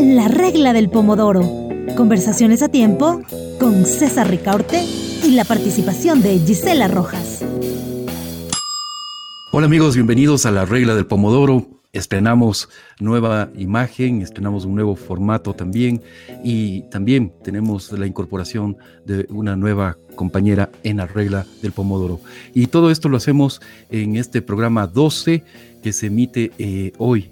La regla del pomodoro. Conversaciones a tiempo con César Ricaurte y la participación de Gisela Rojas. Hola amigos, bienvenidos a la regla del pomodoro. Estrenamos nueva imagen, estrenamos un nuevo formato también y también tenemos la incorporación de una nueva compañera en la regla del pomodoro. Y todo esto lo hacemos en este programa 12 que se emite eh, hoy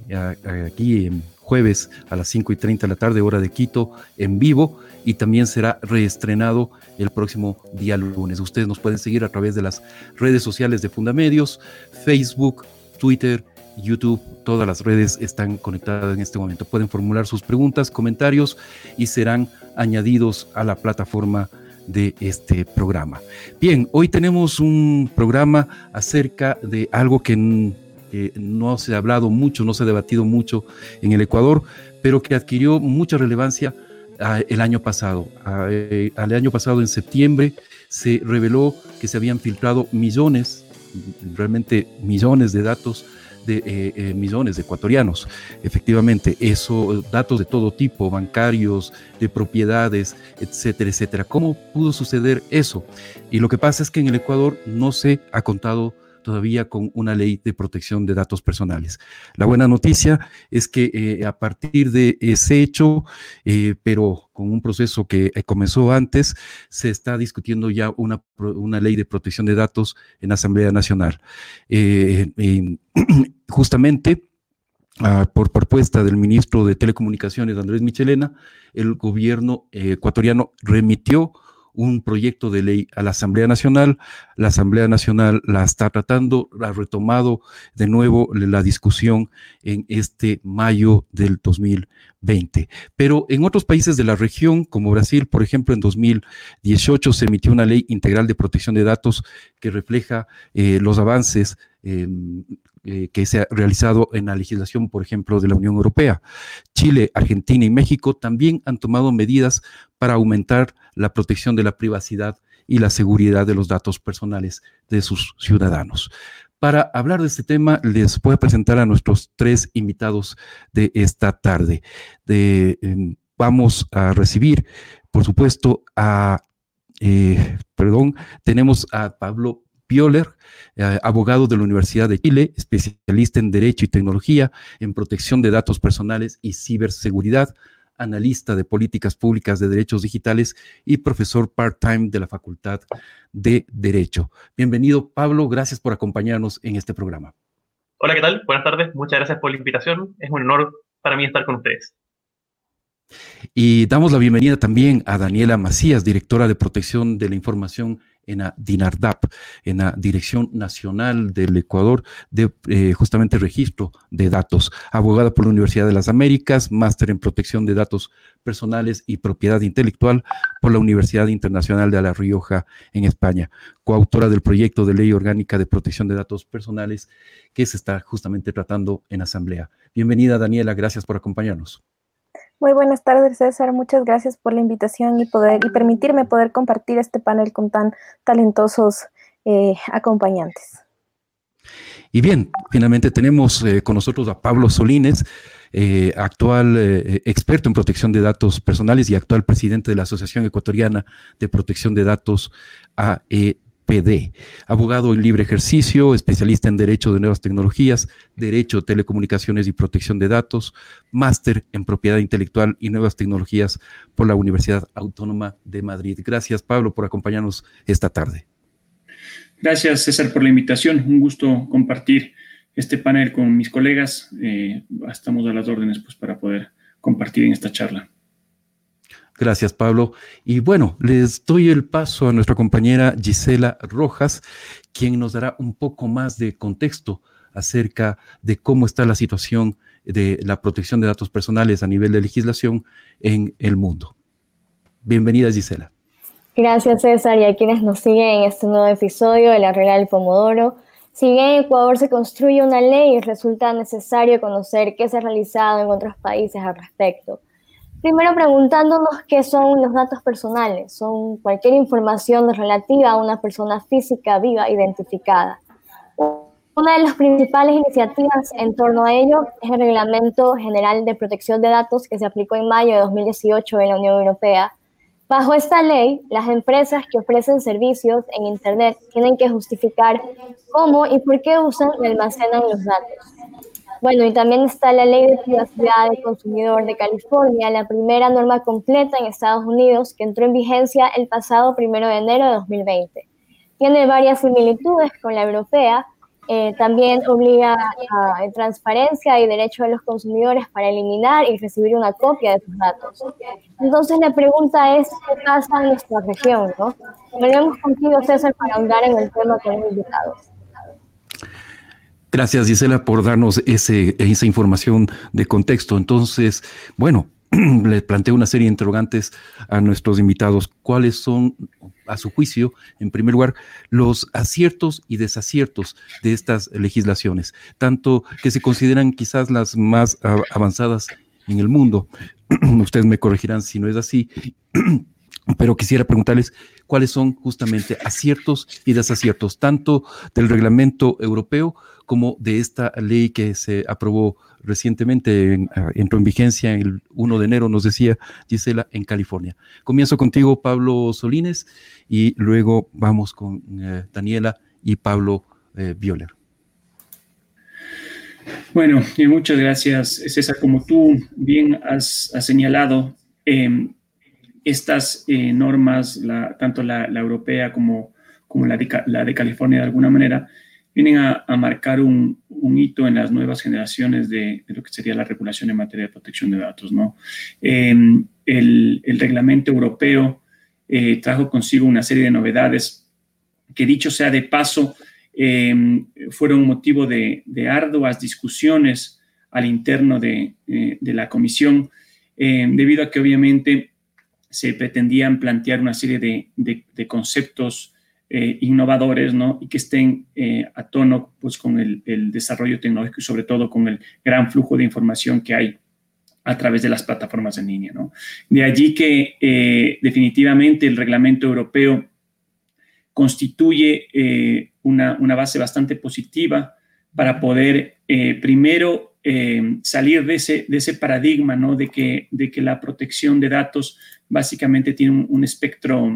aquí en jueves a las 5 y 30 de la tarde, hora de Quito, en vivo, y también será reestrenado el próximo día lunes. Ustedes nos pueden seguir a través de las redes sociales de Fundamedios, Facebook, Twitter, YouTube, todas las redes están conectadas en este momento. Pueden formular sus preguntas, comentarios y serán añadidos a la plataforma de este programa. Bien, hoy tenemos un programa acerca de algo que, no se ha hablado mucho, no se ha debatido mucho en el Ecuador, pero que adquirió mucha relevancia ah, el año pasado. Ah, eh, al año pasado, en septiembre, se reveló que se habían filtrado millones, realmente millones de datos de eh, eh, millones de ecuatorianos. Efectivamente, eso, datos de todo tipo, bancarios, de propiedades, etcétera, etcétera. ¿Cómo pudo suceder eso? Y lo que pasa es que en el Ecuador no se ha contado todavía con una ley de protección de datos personales. La buena noticia es que eh, a partir de ese hecho, eh, pero con un proceso que eh, comenzó antes, se está discutiendo ya una, ley de protección de datos en la Asamblea Nacional. justamente, ah, por propuesta del ministro de Telecomunicaciones, Andrés Michelena, el gobierno ecuatoriano remitió un proyecto de ley a la Asamblea Nacional. La Asamblea Nacional la está tratando, ha retomado de nuevo la discusión en este mayo del 2020. Pero en otros países de la región, como Brasil, por ejemplo, en 2018 se emitió una ley integral de protección de datos que refleja eh, los avances em, eh, que se ha realizado en la legislación, por ejemplo, de la Unión Europea. Chile, Argentina y México también han tomado medidas para aumentar la protección de la privacidad y la seguridad de los datos personales de sus ciudadanos. Para hablar de este tema, les voy a presentar a nuestros tres invitados de esta tarde. Em, vamos a recibir, por supuesto, a, eh, perdón, tenemos a Pablo Pioler, eh, abogado de la Universidad de Chile, especialista en Derecho y Tecnología, en protección de datos personales y ciberseguridad, analista de políticas públicas de derechos digitales y profesor part-time de la Facultad de Derecho. Bienvenido, Pablo, gracias por acompañarnos en este programa. Hola, ¿qué tal? Buenas tardes, muchas gracias por la invitación. Es un honor para mí estar con ustedes. Y damos la bienvenida también a Daniela Macías, directora de Protección de la Información en la DINARDAP, en la Dirección Nacional del Ecuador de eh, justamente registro de datos, abogada por la Universidad de las Américas, máster en protección de datos personales y propiedad intelectual por la Universidad Internacional de La Rioja en España, coautora del proyecto de ley orgánica de protección de datos personales que se está justamente tratando en asamblea. Bienvenida Daniela, gracias por acompañarnos. Muy buenas tardes, César. Muchas gracias por la invitación y poder y permitirme poder compartir este panel con tan talentosos eh, acompañantes. Y bien, finalmente tenemos eh, con nosotros a Pablo Solines, eh, actual experto en protección de datos personales y actual presidente de la Asociación Ecuatoriana de Protección de Datos AE PD, abogado en libre ejercicio, especialista en Derecho de Nuevas Tecnologías, Derecho, Telecomunicaciones y Protección de Datos, máster en Propiedad Intelectual y Nuevas Tecnologías por la Universidad Autónoma de Madrid. Gracias, Pablo, por acompañarnos esta tarde. Gracias, César, por la invitación. Un gusto compartir este panel con mis colegas. Eh, estamos a las órdenes pues, para poder compartir en esta charla. Gracias, Pablo. Y bueno, les doy el paso a nuestra compañera Gisela Rojas, quien nos dará un poco más de contexto acerca de cómo está la situación de la protección de datos personales a nivel de legislación en el mundo. Bienvenida, Gisela. Gracias, César, y a quienes nos siguen en este nuevo episodio de la Regla Pomodoro. Si bien en Ecuador se construye una ley, resulta necesario conocer qué se ha realizado en otros países al respecto. Primero preguntándonos qué son los datos personales. Son cualquier información relativa a una persona física viva identificada. Una de las principales iniciativas en torno a ello es el Reglamento General de Protección de Datos que se aplicó en mayo de 2018 en la Unión Europea. Bajo esta ley, las empresas que ofrecen servicios en Internet tienen que justificar cómo y por qué usan y almacenan los datos. Bueno, y también está la Ley de Privacidad del Consumidor de California, la primera norma completa en Estados Unidos que entró en vigencia el pasado primero de enero de 2020. Tiene varias similitudes con la europea. Eh, también obliga a transparencia y derecho de los consumidores para eliminar y recibir una copia de sus datos. Entonces la pregunta es, ¿qué pasa en nuestra región? ¿no? Venimos contigo, César, para ahondar en el tema con los invitados. Gracias, Gisela, por darnos ese, esa información de contexto. Entonces, bueno, le planteo una serie de interrogantes a nuestros invitados. ¿Cuáles son, a su juicio, en primer lugar, los aciertos y desaciertos de estas legislaciones? Tanto que se consideran quizás las más avanzadas en el mundo. Ustedes me corregirán si no es así. Pero quisiera preguntarles cuáles son justamente aciertos y desaciertos, tanto del reglamento europeo como de esta ley que se aprobó recientemente, ah, entró en vigencia el 1 de enero, nos decía Gisela, en California. Comienzo contigo, Pablo Solines, y luego vamos con eh, Daniela y Pablo eh, Violer. Bueno, muchas gracias, César. Como tú bien has, señalado, em, estas eh, normas, tanto la, europea como, como la, la de California de alguna manera, vienen a, marcar un, hito en las nuevas generaciones de, lo que sería la regulación en materia de protección de datos. ¿no? Em, el, reglamento europeo eh, trajo consigo una serie de novedades que, dicho sea de paso, em, fueron motivo de, arduas discusiones al interno de, eh, la comisión, em, debido a que obviamente se pretendían plantear una serie de conceptos eh, innovadores ¿no? y que estén eh, a tono pues, con el, desarrollo tecnológico y sobre todo con el gran flujo de información que hay a través de las plataformas en línea. ¿no? De allí que eh, definitivamente el reglamento europeo constituye una, una, base bastante positiva para poder primero salir de ese, de ese paradigma ¿no? de, que, de que la protección de datos básicamente tiene un, un espectro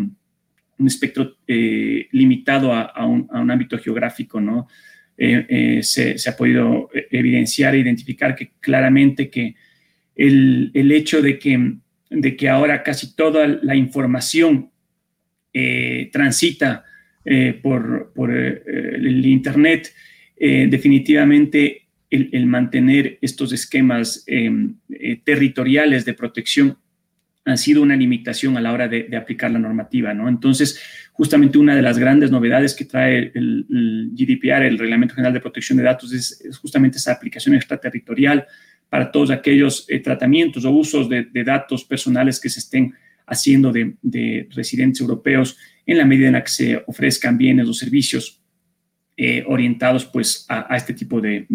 un espectro eh, limitado a, un, ámbito geográfico, ¿no? Eh, eh, se, ha podido evidenciar e identificar que claramente que el, hecho de que, de que ahora casi toda la información transita por, el Internet, definitivamente el, mantener estos esquemas territoriales de protección han sido una limitación a la hora de, aplicar la normativa, ¿no? Entonces, justamente una de las grandes novedades que trae el, GDPR, el Reglamento General de Protección de Datos, es, justamente esa aplicación extraterritorial para todos aquellos eh, tratamientos o usos de, datos personales que se estén haciendo de, residentes europeos en la medida en la que se ofrezcan bienes o servicios eh, orientados pues a, este tipo de,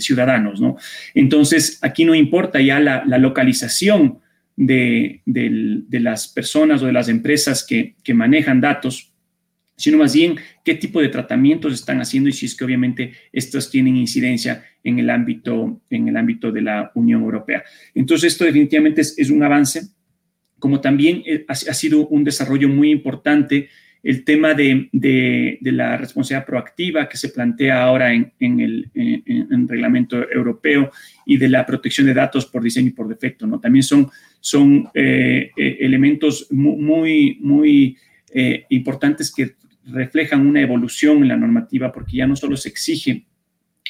ciudadanos, ¿no? Entonces, aquí no importa ya la, la localización de, las personas o de las empresas que, manejan datos, sino más bien qué tipo de tratamientos están haciendo y si es que obviamente estos tienen incidencia en el ámbito, en el ámbito de la Unión Europea. Entonces, esto definitivamente es, un avance, como también eh, ha, sido un desarrollo muy importante el tema de, la responsabilidad proactiva que se plantea ahora en, el reglamento europeo y de la protección de datos por diseño y por defecto. ¿no? También son son eh, eh, elementos muy, muy eh, importantes que reflejan una evolución en la normativa porque ya no solo se exige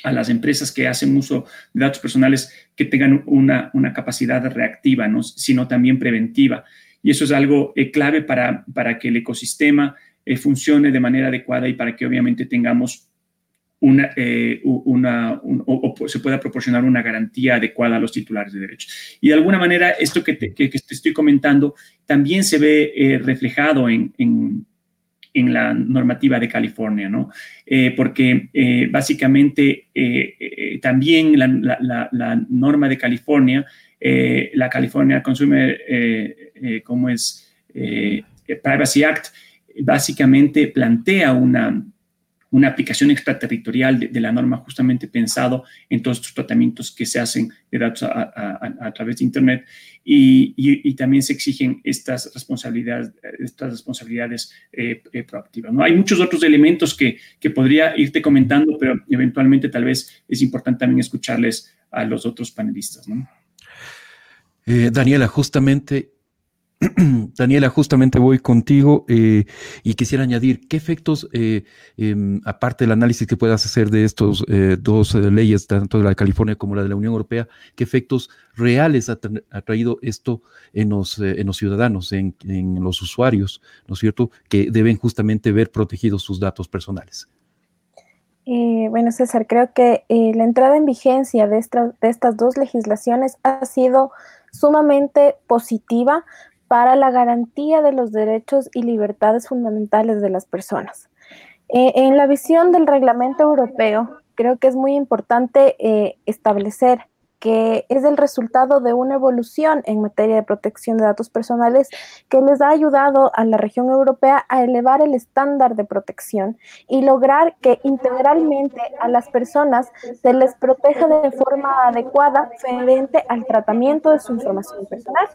a las empresas que hacen uso de datos personales que tengan una, capacidad reactiva, sino también preventiva. Y eso es algo clave para, para que el ecosistema funcione de manera adecuada y para que obviamente tengamos una, eh, una o, se pueda proporcionar una garantía adecuada a los titulares de derechos. Y de alguna manera, esto que te, que, te estoy comentando también se ve eh, reflejado en, en, en, la normativa de California, ¿no? Eh, porque básicamente también la, la, la, norma de California, la California Consumer, como es Privacy Act, básicamente plantea una una aplicación extraterritorial de, la norma justamente pensado en todos estos tratamientos que se hacen de datos a, través de Internet y, también se exigen estas responsabilidades, estas responsabilidades eh, eh, proactivas. ¿no? Hay muchos otros elementos que, que podría irte comentando, pero eventualmente tal vez es importante también escucharles a los otros panelistas. ¿no? Eh, Daniela, justamente Daniela, justamente voy contigo eh, y quisiera añadir qué efectos, eh, em, aparte del análisis que puedas hacer de estos eh, dos leyes, tanto de la de California como la de la Unión Europea, qué efectos reales ha, traído esto en los, en los ciudadanos, en, los usuarios, ¿no es cierto?, que deben justamente ver protegidos sus datos personales. bueno, César, creo que la entrada en vigencia de, de estas dos legislaciones ha sido sumamente positiva para la garantía de los derechos y libertades fundamentales de las personas. Eh, en la visión del reglamento europeo, creo que es muy importante eh, establecer que es el resultado de una evolución en materia de protección de datos personales que les ha ayudado a la región europea a elevar el estándar de protección y lograr que integralmente a las personas se les proteja de forma adecuada frente al tratamiento de su información personal.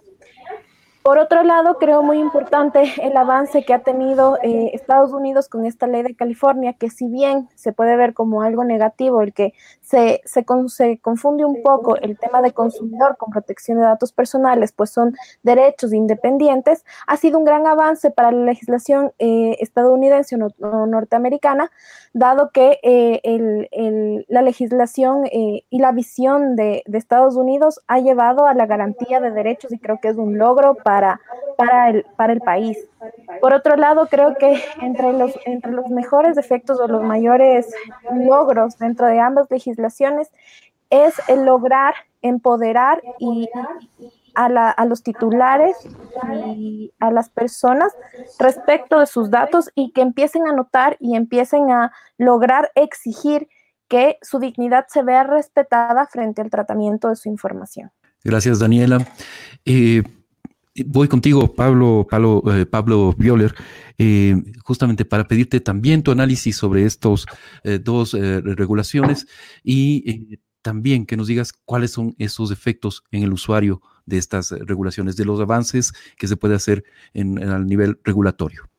Por otro lado, creo muy importante el avance que ha tenido eh, Estados Unidos con esta ley de California, que si bien se puede ver como algo negativo, el que se, se, confunde un poco el tema de consumidor con protección de datos personales, pues son derechos independientes, ha sido un gran avance para la legislación eh, estadounidense o norteamericana, dado que eh, la legislación y la visión de, de Estados Unidos ha llevado a la garantía de derechos y creo que es un logro para para, el, para el país. Por otro lado, creo que entre los, entre los mejores efectos o los mayores logros dentro de ambas legislaciones es el lograr empoderar y, a, a, los titulares y a las personas respecto de sus datos y que empiecen a notar y empiecen a lograr exigir que su dignidad se vea respetada frente al tratamiento de su información. Gracias, Daniela. Eh, Voy contigo, Pablo, Pablo, eh, Pablo Violer, eh, justamente para pedirte también tu análisis sobre estos eh, dos regulaciones y también que nos digas cuáles son esos efectos en el usuario de estas regulaciones, de los avances que se puede hacer en, el nivel regulatorio.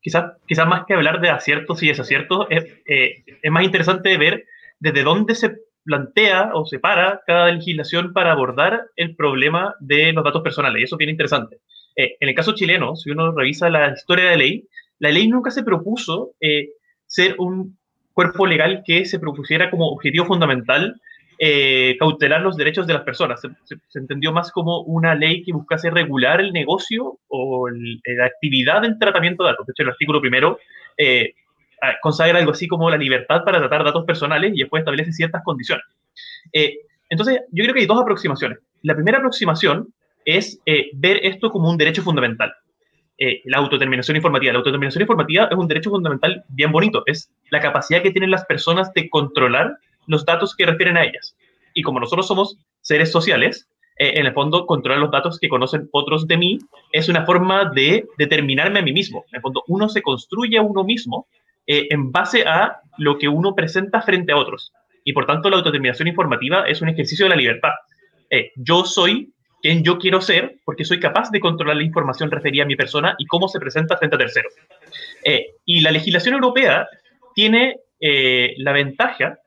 Quizás quizá más que hablar de aciertos y desaciertos, es, es más interesante ver desde dónde se plantea o separa cada legislación para abordar el problema de los datos personales. Y eso es bien interesante. Eh, en el caso chileno, si uno revisa la historia de la ley, la ley nunca se propuso eh, ser un cuerpo legal que se propusiera como objetivo fundamental eh, cautelar los derechos de las personas. Se, entendió más como una ley que buscase regular el negocio o la actividad del tratamiento de datos. De hecho, el artículo primero consagra algo así como la libertad para tratar datos personales y después establece ciertas condiciones. Eh, entonces, yo creo que hay dos aproximaciones. La primera aproximación es eh, ver esto como un derecho fundamental. Eh, la autodeterminación informativa. La autodeterminación informativa es un derecho fundamental bien bonito. Es la capacidad que tienen las personas de controlar los datos que refieren a ellas. Y como nosotros somos seres sociales, en el fondo, controlar los datos que conocen otros de mí es una forma de determinarme a mí mismo. En el fondo, uno se construye a uno mismo eh, en base a lo que uno presenta frente a otros. Y por tanto, la autodeterminación informativa es un ejercicio de la libertad. Eh, yo soy quien yo quiero ser porque soy capaz de controlar la información referida a mi persona y cómo se presenta frente a terceros. Eh, y la legislación europea tiene la ventaja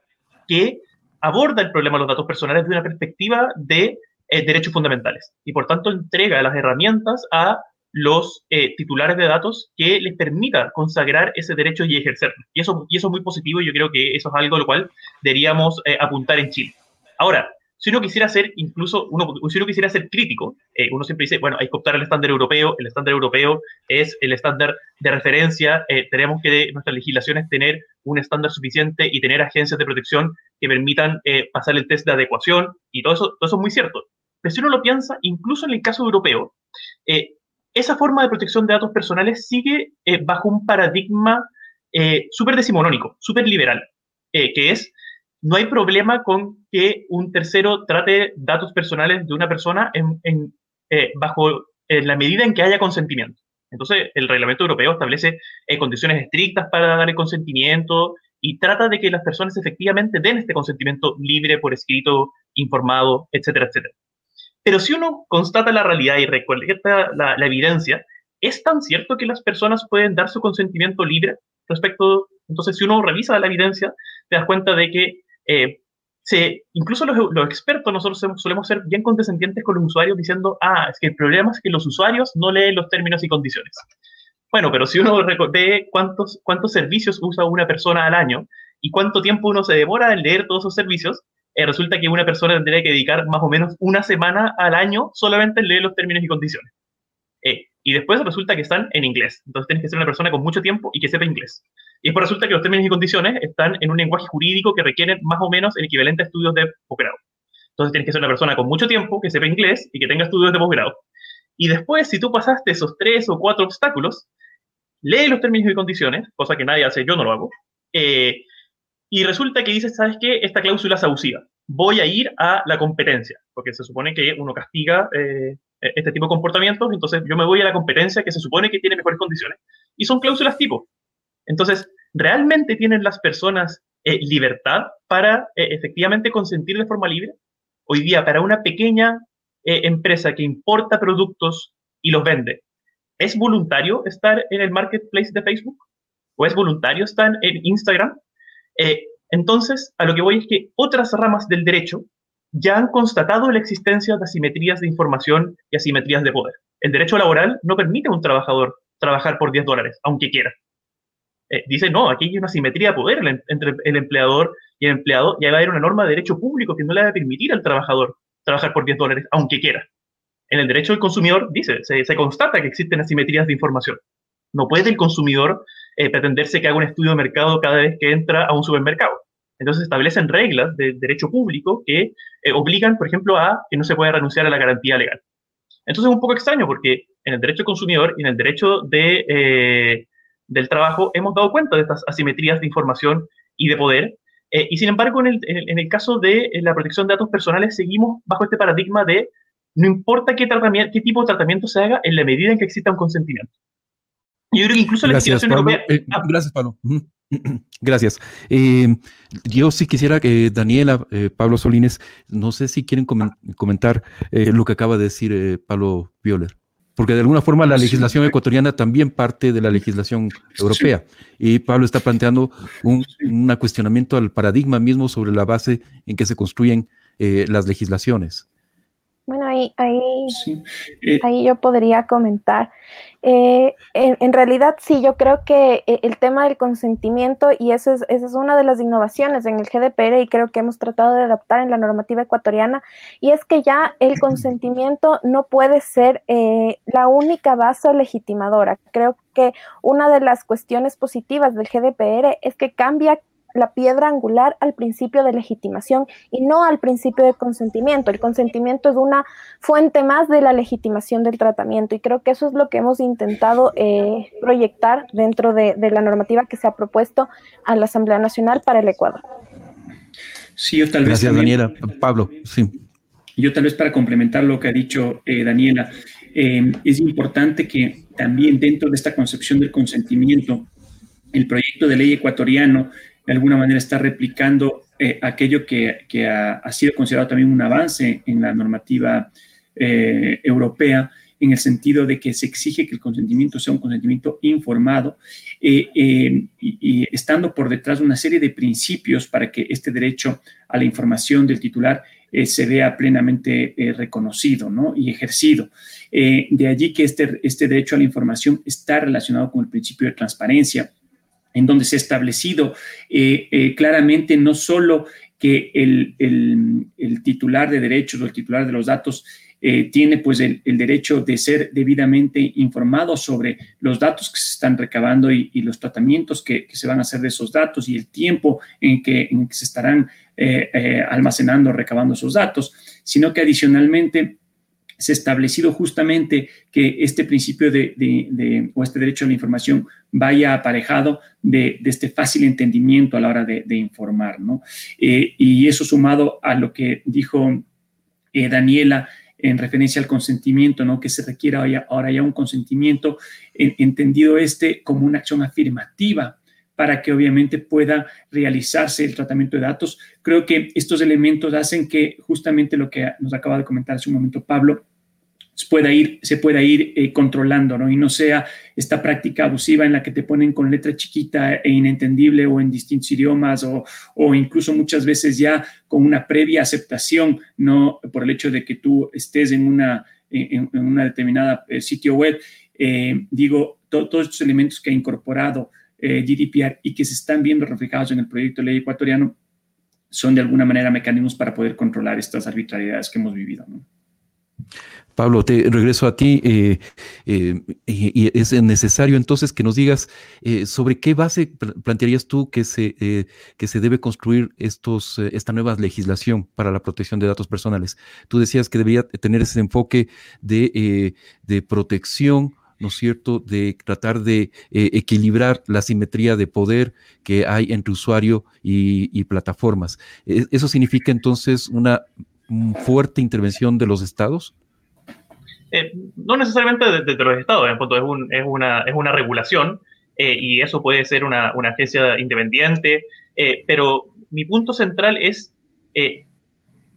que aborda el problema de los datos personales desde una perspectiva de derechos fundamentales y por tanto entrega las herramientas a los eh, titulares de datos que les permita consagrar ese derecho y ejercerlo. Y eso, y eso es muy positivo y yo creo que eso es algo a lo cual deberíamos eh, apuntar en Chile. Ahora, si uno quisiera ser incluso, uno, si uno quisiera ser crítico, eh, uno siempre dice, bueno, hay que optar al estándar europeo, el estándar europeo es el estándar de referencia, tenemos que nuestras legislaciones tener un estándar suficiente y tener agencias de protección que permitan pasar el test de adecuación y todo eso, todo eso es muy cierto. Pero si uno lo piensa, incluso en el caso europeo, esa forma de protección de datos personales sigue eh, bajo un paradigma eh, súper decimonónico, súper liberal, eh, que es, no hay problema con que un tercero trate datos personales de una persona en, bajo la medida en que haya consentimiento. Entonces, el reglamento europeo establece eh, condiciones estrictas para dar el consentimiento y trata de que las personas efectivamente den este consentimiento libre por escrito, informado, etcétera, etcétera. Pero si uno constata la realidad y recolecta la, evidencia, ¿es tan cierto que las personas pueden dar su consentimiento libre respecto? Entonces, si uno revisa la evidencia, te das cuenta de que eh, se, incluso los, los, expertos, nosotros solemos ser bien condescendientes con los usuarios diciendo, ah, es que el problema es que los usuarios no leen los términos y condiciones. Bueno, pero si uno ve cuántos, cuántos servicios usa una persona al año y cuánto tiempo uno se demora en leer todos esos servicios, eh, resulta que una persona tendría que dedicar más o menos una semana al año solamente en leer los términos y condiciones. Eh, y después resulta que están en inglés. Entonces tienes que ser una persona con mucho tiempo y que sepa inglés. Y después resulta que los términos y condiciones están en un lenguaje jurídico que requieren más o menos el equivalente a estudios de posgrado. Entonces tienes que ser una persona con mucho tiempo, que sepa inglés y que tenga estudios de posgrado. Y después, si tú pasaste esos tres o cuatro obstáculos, lee los términos y condiciones, cosa que nadie hace, yo no lo hago, eh, y resulta que dices, ¿sabes qué? Esta cláusula es abusiva. Voy a ir a la competencia, porque se supone que uno castiga eh, este tipo de comportamientos, entonces yo me voy a la competencia que se supone que tiene mejores condiciones. Y son cláusulas tipo. Entonces, ¿realmente tienen las personas eh, libertad para eh, efectivamente consentir de forma libre? Hoy día, para una pequeña empresa que importa productos y los vende, ¿es voluntario estar en el marketplace de Facebook? ¿O es voluntario estar en Instagram? Entonces, a lo que voy es que otras ramas del derecho ya han constatado la existencia de asimetrías de información y asimetrías de poder. El derecho laboral no permite a un trabajador trabajar por 10 dólares, aunque quiera. Eh, dice, no, aquí hay una asimetría de poder entre el empleador y el empleado, y va a haber una norma de derecho público que no le va a permitir al trabajador trabajar por 10 dólares, aunque quiera. En el derecho del consumidor, dice, se, constata que existen asimetrías de información. No puede el consumidor eh, pretenderse que haga un estudio de mercado cada vez que entra a un supermercado. Entonces establecen reglas de derecho público que eh, obligan, por ejemplo, a que no se pueda renunciar a la garantía legal. Entonces es un poco extraño porque en el derecho consumidor y en el derecho de, eh, del trabajo hemos dado cuenta de estas asimetrías de información y de poder. Eh, y sin embargo, en el, en el, caso de la protección de datos personales, seguimos bajo este paradigma de no importa qué, tratamiento, qué tipo de tratamiento se haga en la medida en que exista un consentimiento. Yo creo que incluso la legislación europea... Ah, gracias, Pablo. Gracias. Eh, yo sí quisiera que Daniela, eh, Pablo Solines, no sé si quieren comentar eh, lo que acaba de decir Pablo Violer, porque de alguna forma la legislación ecuatoriana también parte de la legislación europea y Pablo está planteando un, un, cuestionamiento al paradigma mismo sobre la base en que se construyen las legislaciones. Bueno, ahí, ahí, ahí yo podría comentar. Eh, en, realidad, sí, yo creo que eh, el tema del consentimiento, y eso es, esa es una de las innovaciones en el GDPR y creo que hemos tratado de adaptar en la normativa ecuatoriana, y es que ya el consentimiento no puede ser eh, la única base legitimadora. Creo que una de las cuestiones positivas del GDPR es que cambia la piedra angular al principio de legitimación y no al principio de consentimiento. El consentimiento es una fuente más de la legitimación del tratamiento y creo que eso es lo que hemos intentado eh, proyectar dentro de, la normativa que se ha propuesto a la Asamblea Nacional para el Ecuador. Sí, yo tal vez. Gracias, Daniela. Pablo, sí. Yo tal vez para complementar lo que ha dicho eh, Daniela, eh, es importante que también dentro de esta concepción del consentimiento, el proyecto de ley ecuatoriano de alguna manera está replicando eh, aquello que, ha, sido considerado también un avance en la normativa eh, europea, en el sentido de que se exige que el consentimiento sea un consentimiento informado eh, y, estando por detrás de una serie de principios para que este derecho a la información del titular se vea plenamente reconocido y ejercido. de allí que este, este derecho a la información está relacionado con el principio de transparencia, en donde se ha establecido eh, eh, claramente no solo que el, titular de derechos o el titular de los datos eh, tiene pues el, derecho de ser debidamente informado sobre los datos que se están recabando y, los tratamientos que, se van a hacer de esos datos y el tiempo en que, en que se estarán almacenando, recabando esos datos, sino que adicionalmente se ha establecido justamente que este principio de, o este derecho a la información vaya aparejado de, este fácil entendimiento a la hora de, informar, ¿no? Eh, y eso sumado a lo que dijo eh, Daniela en referencia al consentimiento, ¿no? Que se requiera ahora ya un consentimiento, entendido este como una acción afirmativa para que obviamente pueda realizarse el tratamiento de datos. Creo que estos elementos hacen que justamente lo que nos acaba de comentar hace un momento Pablo, se pueda ir, se pueda ir eh, controlando, ¿no? Y no sea esta práctica abusiva en la que te ponen con letra chiquita e inentendible o en distintos idiomas o, o incluso muchas veces ya con una previa aceptación, ¿no? Por el hecho de que tú estés en una, en, una determinada eh, sitio web. Eh, digo, todos estos elementos que ha incorporado GDPR y que se están viendo reflejados en el proyecto de ley ecuatoriano son de alguna manera mecanismos para poder controlar estas arbitrariedades que hemos vivido. Pablo, te regreso a ti eh, eh, y, es necesario entonces que nos digas eh, sobre qué base plantearías tú que se, que se debe construir estos, esta nueva legislación para la protección de datos personales. Tú decías que debería tener ese enfoque de, de protección, ¿no es cierto?, de tratar de equilibrar la simetría de poder que hay entre usuario y, plataformas. ¿Eso significa entonces una fuerte intervención de los estados? Eh, no necesariamente de, los estados, en punto, es, una, es una regulación eh, y eso puede ser una, una agencia independiente, eh, pero mi punto central es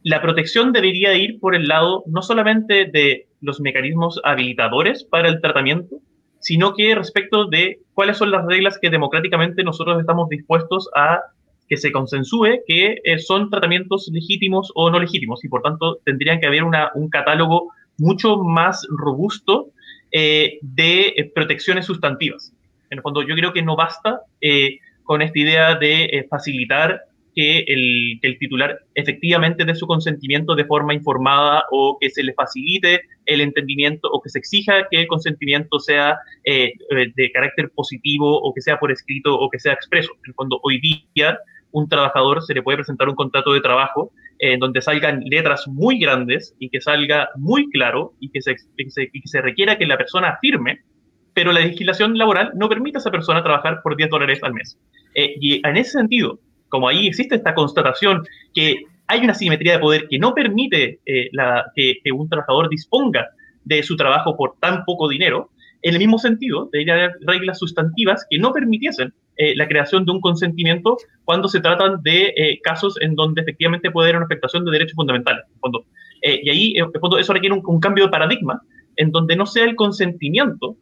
la protección debería ir por el lado no solamente de los mecanismos habilitadores para el tratamiento, sino que respecto de cuáles son las reglas que democráticamente nosotros estamos dispuestos a que se consensúe que son tratamientos legítimos o no legítimos y por tanto tendrían que haber un catálogo mucho más robusto eh, de eh, protecciones sustantivas. En el fondo, yo creo que no basta eh, con esta idea de facilitar que el, que titular efectivamente dé su consentimiento de forma informada o que se le facilite el entendimiento o que se exija que el consentimiento sea de carácter positivo o que sea por escrito o que sea expreso. En el hoy día un trabajador se le puede presentar un contrato de trabajo en donde salgan letras muy grandes y que salga muy claro y que se, se, requiera que la persona firme, pero la legislación laboral no permite a esa persona trabajar por 10 dólares al mes. Eh, y en ese sentido, como ahí existe esta constatación que hay una simetría de poder que no permite eh, que, un trabajador disponga de su trabajo por tan poco dinero, en el mismo sentido, debería haber reglas sustantivas que no permitiesen eh, la creación de un consentimiento cuando se tratan de eh, casos en donde efectivamente puede haber una afectación de derechos fundamentales. Y ahí eso requiere un, cambio de paradigma en donde no sea el consentimiento,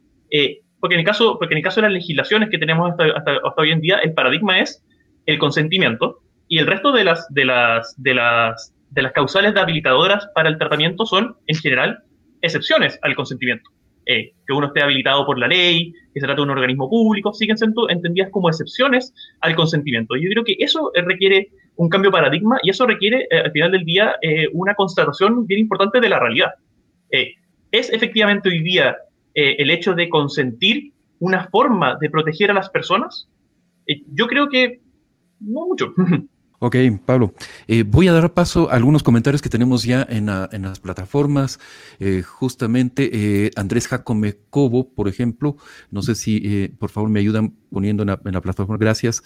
porque, en el caso, porque en el caso de las legislaciones que tenemos hasta, hasta, hoy en día, el paradigma es el consentimiento y el resto de las, de las, de las, de las causales de habilitadoras para el tratamiento son, en general, excepciones al consentimiento. Eh, que uno esté habilitado por la ley, que se trata de un organismo público, siguen siendo entendidas como excepciones al consentimiento. Yo creo que eso eh, requiere un cambio de paradigma y eso requiere, eh, al final del día, una constatación bien importante de la realidad. ¿Es efectivamente hoy día el hecho de consentir una forma de proteger a las personas? yo creo que no mucho. Ok, Pablo. Eh, voy a dar paso a algunos comentarios que tenemos ya en, las plataformas. Eh, justamente eh, Andrés Jacome Cobo, por ejemplo, no sé si por favor me ayudan poniendo en la, plataforma, gracias.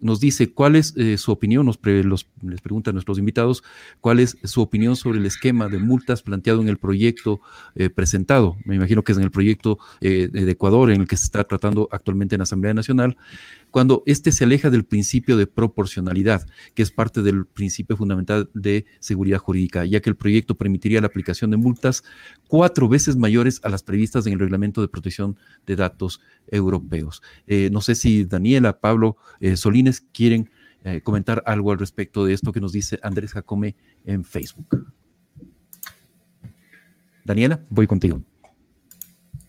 nos dice cuál es su opinión, nos les preguntan nuestros invitados, cuál es su opinión sobre el esquema de multas planteado en el proyecto presentado. Me imagino que es en el proyecto de Ecuador, en el que se está tratando actualmente en la Asamblea Nacional cuando éste se aleja del principio de proporcionalidad, que es parte del principio fundamental de seguridad jurídica, ya que el proyecto permitiría la aplicación de multas cuatro veces mayores a las previstas en el Reglamento de Protección de Datos Europeos. Eh, no sé si Daniela, Pablo, eh, Solines quieren eh, comentar algo al respecto de esto que nos dice Andrés Jacome en Facebook. Daniela, voy contigo.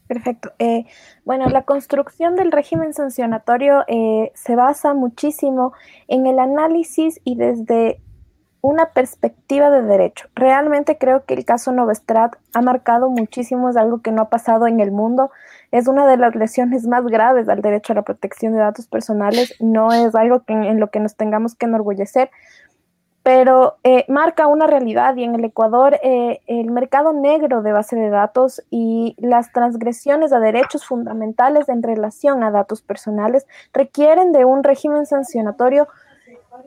Perfecto. Eh, bueno, la construcción del régimen sancionatorio se basa muchísimo en el análisis y desde una perspectiva de derecho. Realmente creo que el caso Novestrat ha marcado muchísimo, es algo que no ha pasado en el mundo, es una de las lesiones más graves al derecho a la protección de datos personales, no es algo en lo que nos tengamos que enorgullecer, pero eh, marca una realidad y en el Ecuador eh, el mercado negro de base de datos y las transgresiones a derechos fundamentales en relación a datos personales requieren de un régimen sancionatorio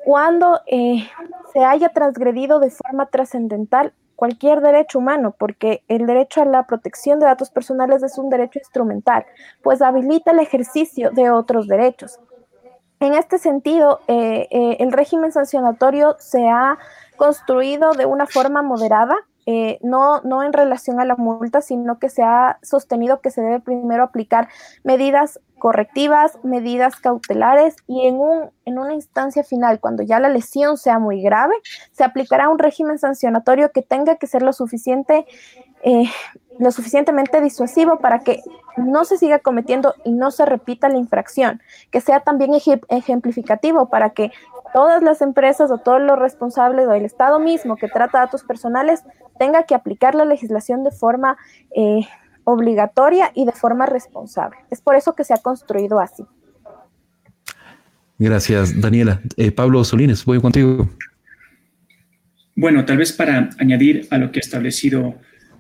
cuando eh, se haya transgredido de forma trascendental cualquier derecho humano, porque el derecho a la protección de datos personales es un derecho instrumental, pues habilita el ejercicio de otros derechos. En este sentido, eh, eh, el régimen sancionatorio se ha construido de una forma moderada, eh, no, no en relación a la multa, sino que se ha sostenido que se debe primero aplicar medidas correctivas, medidas cautelares y en, un, en una instancia final, cuando ya la lesión sea muy grave, se aplicará un régimen sancionatorio que tenga que ser lo suficiente, eh, lo suficientemente disuasivo para que no se siga cometiendo y no se repita la infracción, que sea también ejemplificativo para que todas las empresas o todos los responsables o el Estado mismo que trata datos personales tenga que aplicar la legislación de forma eh, obligatoria y de forma responsable. Es por eso que se ha construido así. Gracias, Daniela. Eh, Pablo Solines, voy contigo. Bueno, tal vez para añadir a lo que ha establecido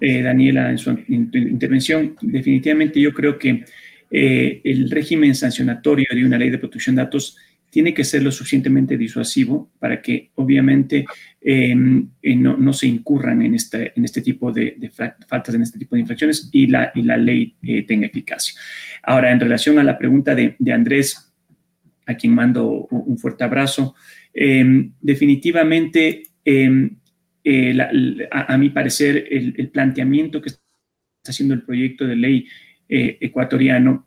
eh, Daniela en su intervención, definitivamente yo creo que eh, el régimen sancionatorio de una ley de protección de datos tiene que ser lo suficientemente disuasivo para que obviamente em, eh, no, se incurran en este, en este tipo de, faltas, en este tipo de infracciones y la, y la ley tenga eficacia. Ahora, en relación a la pregunta de, Andrés, a quien mando un fuerte abrazo, em, definitivamente, eh, a, mi parecer, el, el planteamiento que está haciendo el proyecto de ley ecuatoriano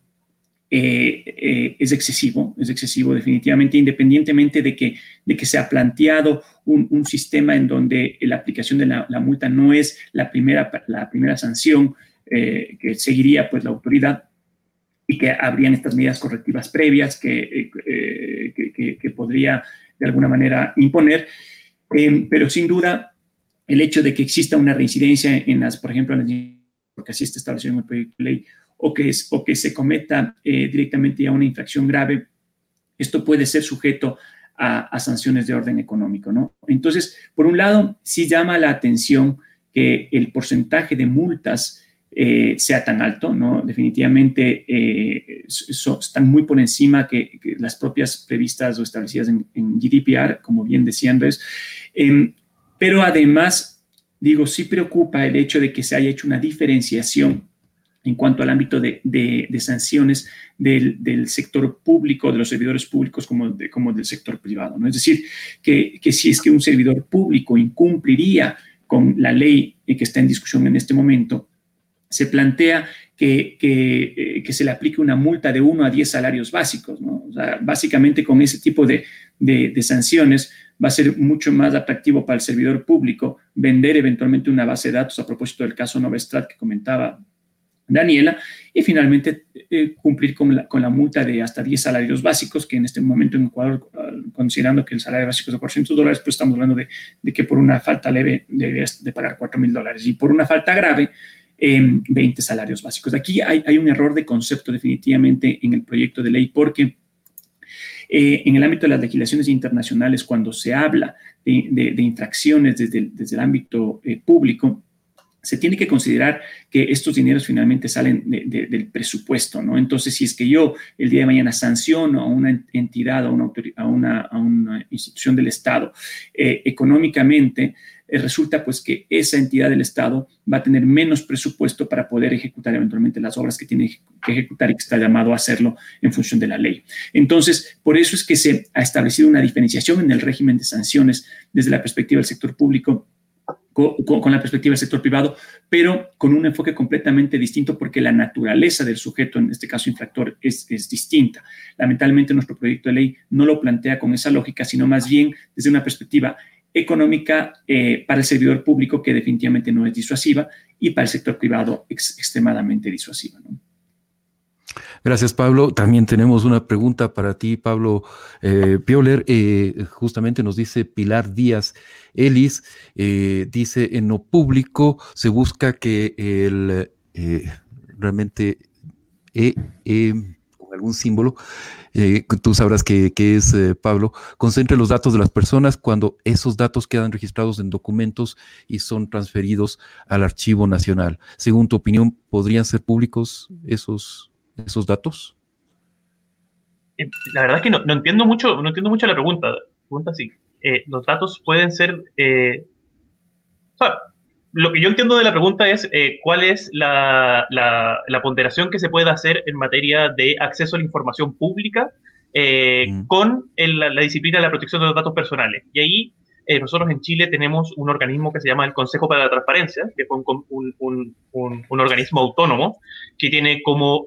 eh, eh, es excesivo, es excesivo definitivamente, independientemente de que, de que se ha planteado un, sistema en donde la aplicación de la, multa no es la primera, la primera sanción eh, que seguiría pues la autoridad y que habrían estas medidas correctivas previas que, que, podría de alguna manera imponer, pero sin duda el hecho de que exista una reincidencia en las, por ejemplo, porque así está establecido en el proyecto de ley, o que, o que se cometa eh, directamente a una infracción grave, esto puede ser sujeto a, sanciones de orden económico, ¿no? Entonces, por un lado, sí llama la atención que el porcentaje de multas eh, sea tan alto, ¿no? Definitivamente eh, están muy por encima que, las propias previstas o establecidas en, GDPR, como bien decía Andrés. Em, pero además, digo, sí preocupa el hecho de que se haya hecho una diferenciación en cuanto al ámbito de, sanciones del, sector público, de los servidores públicos como, del sector privado. ¿no? Es decir, que, si es que un servidor público incumpliría con la ley que está en discusión en este momento, se plantea que, eh, se le aplique una multa de 1 a 10 salarios básicos. básicamente con ese tipo de, sanciones va a ser mucho más atractivo para el servidor público vender eventualmente una base de datos a propósito del caso Novestrat que comentaba Daniela, y finalmente eh, cumplir con la, con la, multa de hasta 10 salarios básicos, que en este momento en Ecuador, ah, considerando que el salario básico es de 400 dólares, pues estamos hablando de, de que por una falta leve debes de pagar 4 mil dólares y por una falta grave, 20 em, salarios básicos. Aquí hay, hay, un error de concepto definitivamente en el proyecto de ley porque eh, en el ámbito de las legislaciones internacionales, cuando se habla de, infracciones desde el ámbito eh, público, se tiene que considerar que estos dineros finalmente salen del presupuesto, ¿no? Entonces, si es que yo el día de mañana sanciono a una entidad, a una institución del Estado eh, económicamente, eh, resulta pues que esa entidad del Estado va a tener menos presupuesto para poder ejecutar eventualmente las obras que tiene que ejecutar y que está llamado a hacerlo en función de la ley. Entonces, por eso es que se ha establecido una diferenciación en el régimen de sanciones desde la perspectiva del sector público con, la perspectiva del sector privado, pero con un enfoque completamente distinto porque la naturaleza del sujeto, en este caso infractor, es, distinta. Lamentablemente nuestro proyecto de ley no lo plantea con esa lógica, sino más bien desde una perspectiva económica eh, para el servidor público que definitivamente no es disuasiva y para el sector privado extremadamente disuasiva. Gracias, Pablo. También tenemos una pregunta para ti, Pablo eh, Pioler. Eh, justamente nos dice Pilar Díaz Ellis, eh, dice, en lo público se busca que el realmente con algún símbolo, tú sabrás que, es Pablo, concentre los datos de las personas cuando esos datos quedan registrados en documentos y son transferidos al archivo nacional. Según tu opinión, ¿podrían ser públicos esos esos datos? Eh, la verdad es que no, entiendo mucho, no entiendo mucho la pregunta. pregunta sí. Eh, los datos pueden ser, eh, lo que yo entiendo de la pregunta es eh, cuál es la, ponderación que se puede hacer en materia de acceso a la información pública eh, mm. con la, disciplina de la protección de los datos personales. Y ahí eh, nosotros en Chile tenemos un organismo que se llama el Consejo para la Transparencia, que es un, organismo autónomo que tiene como,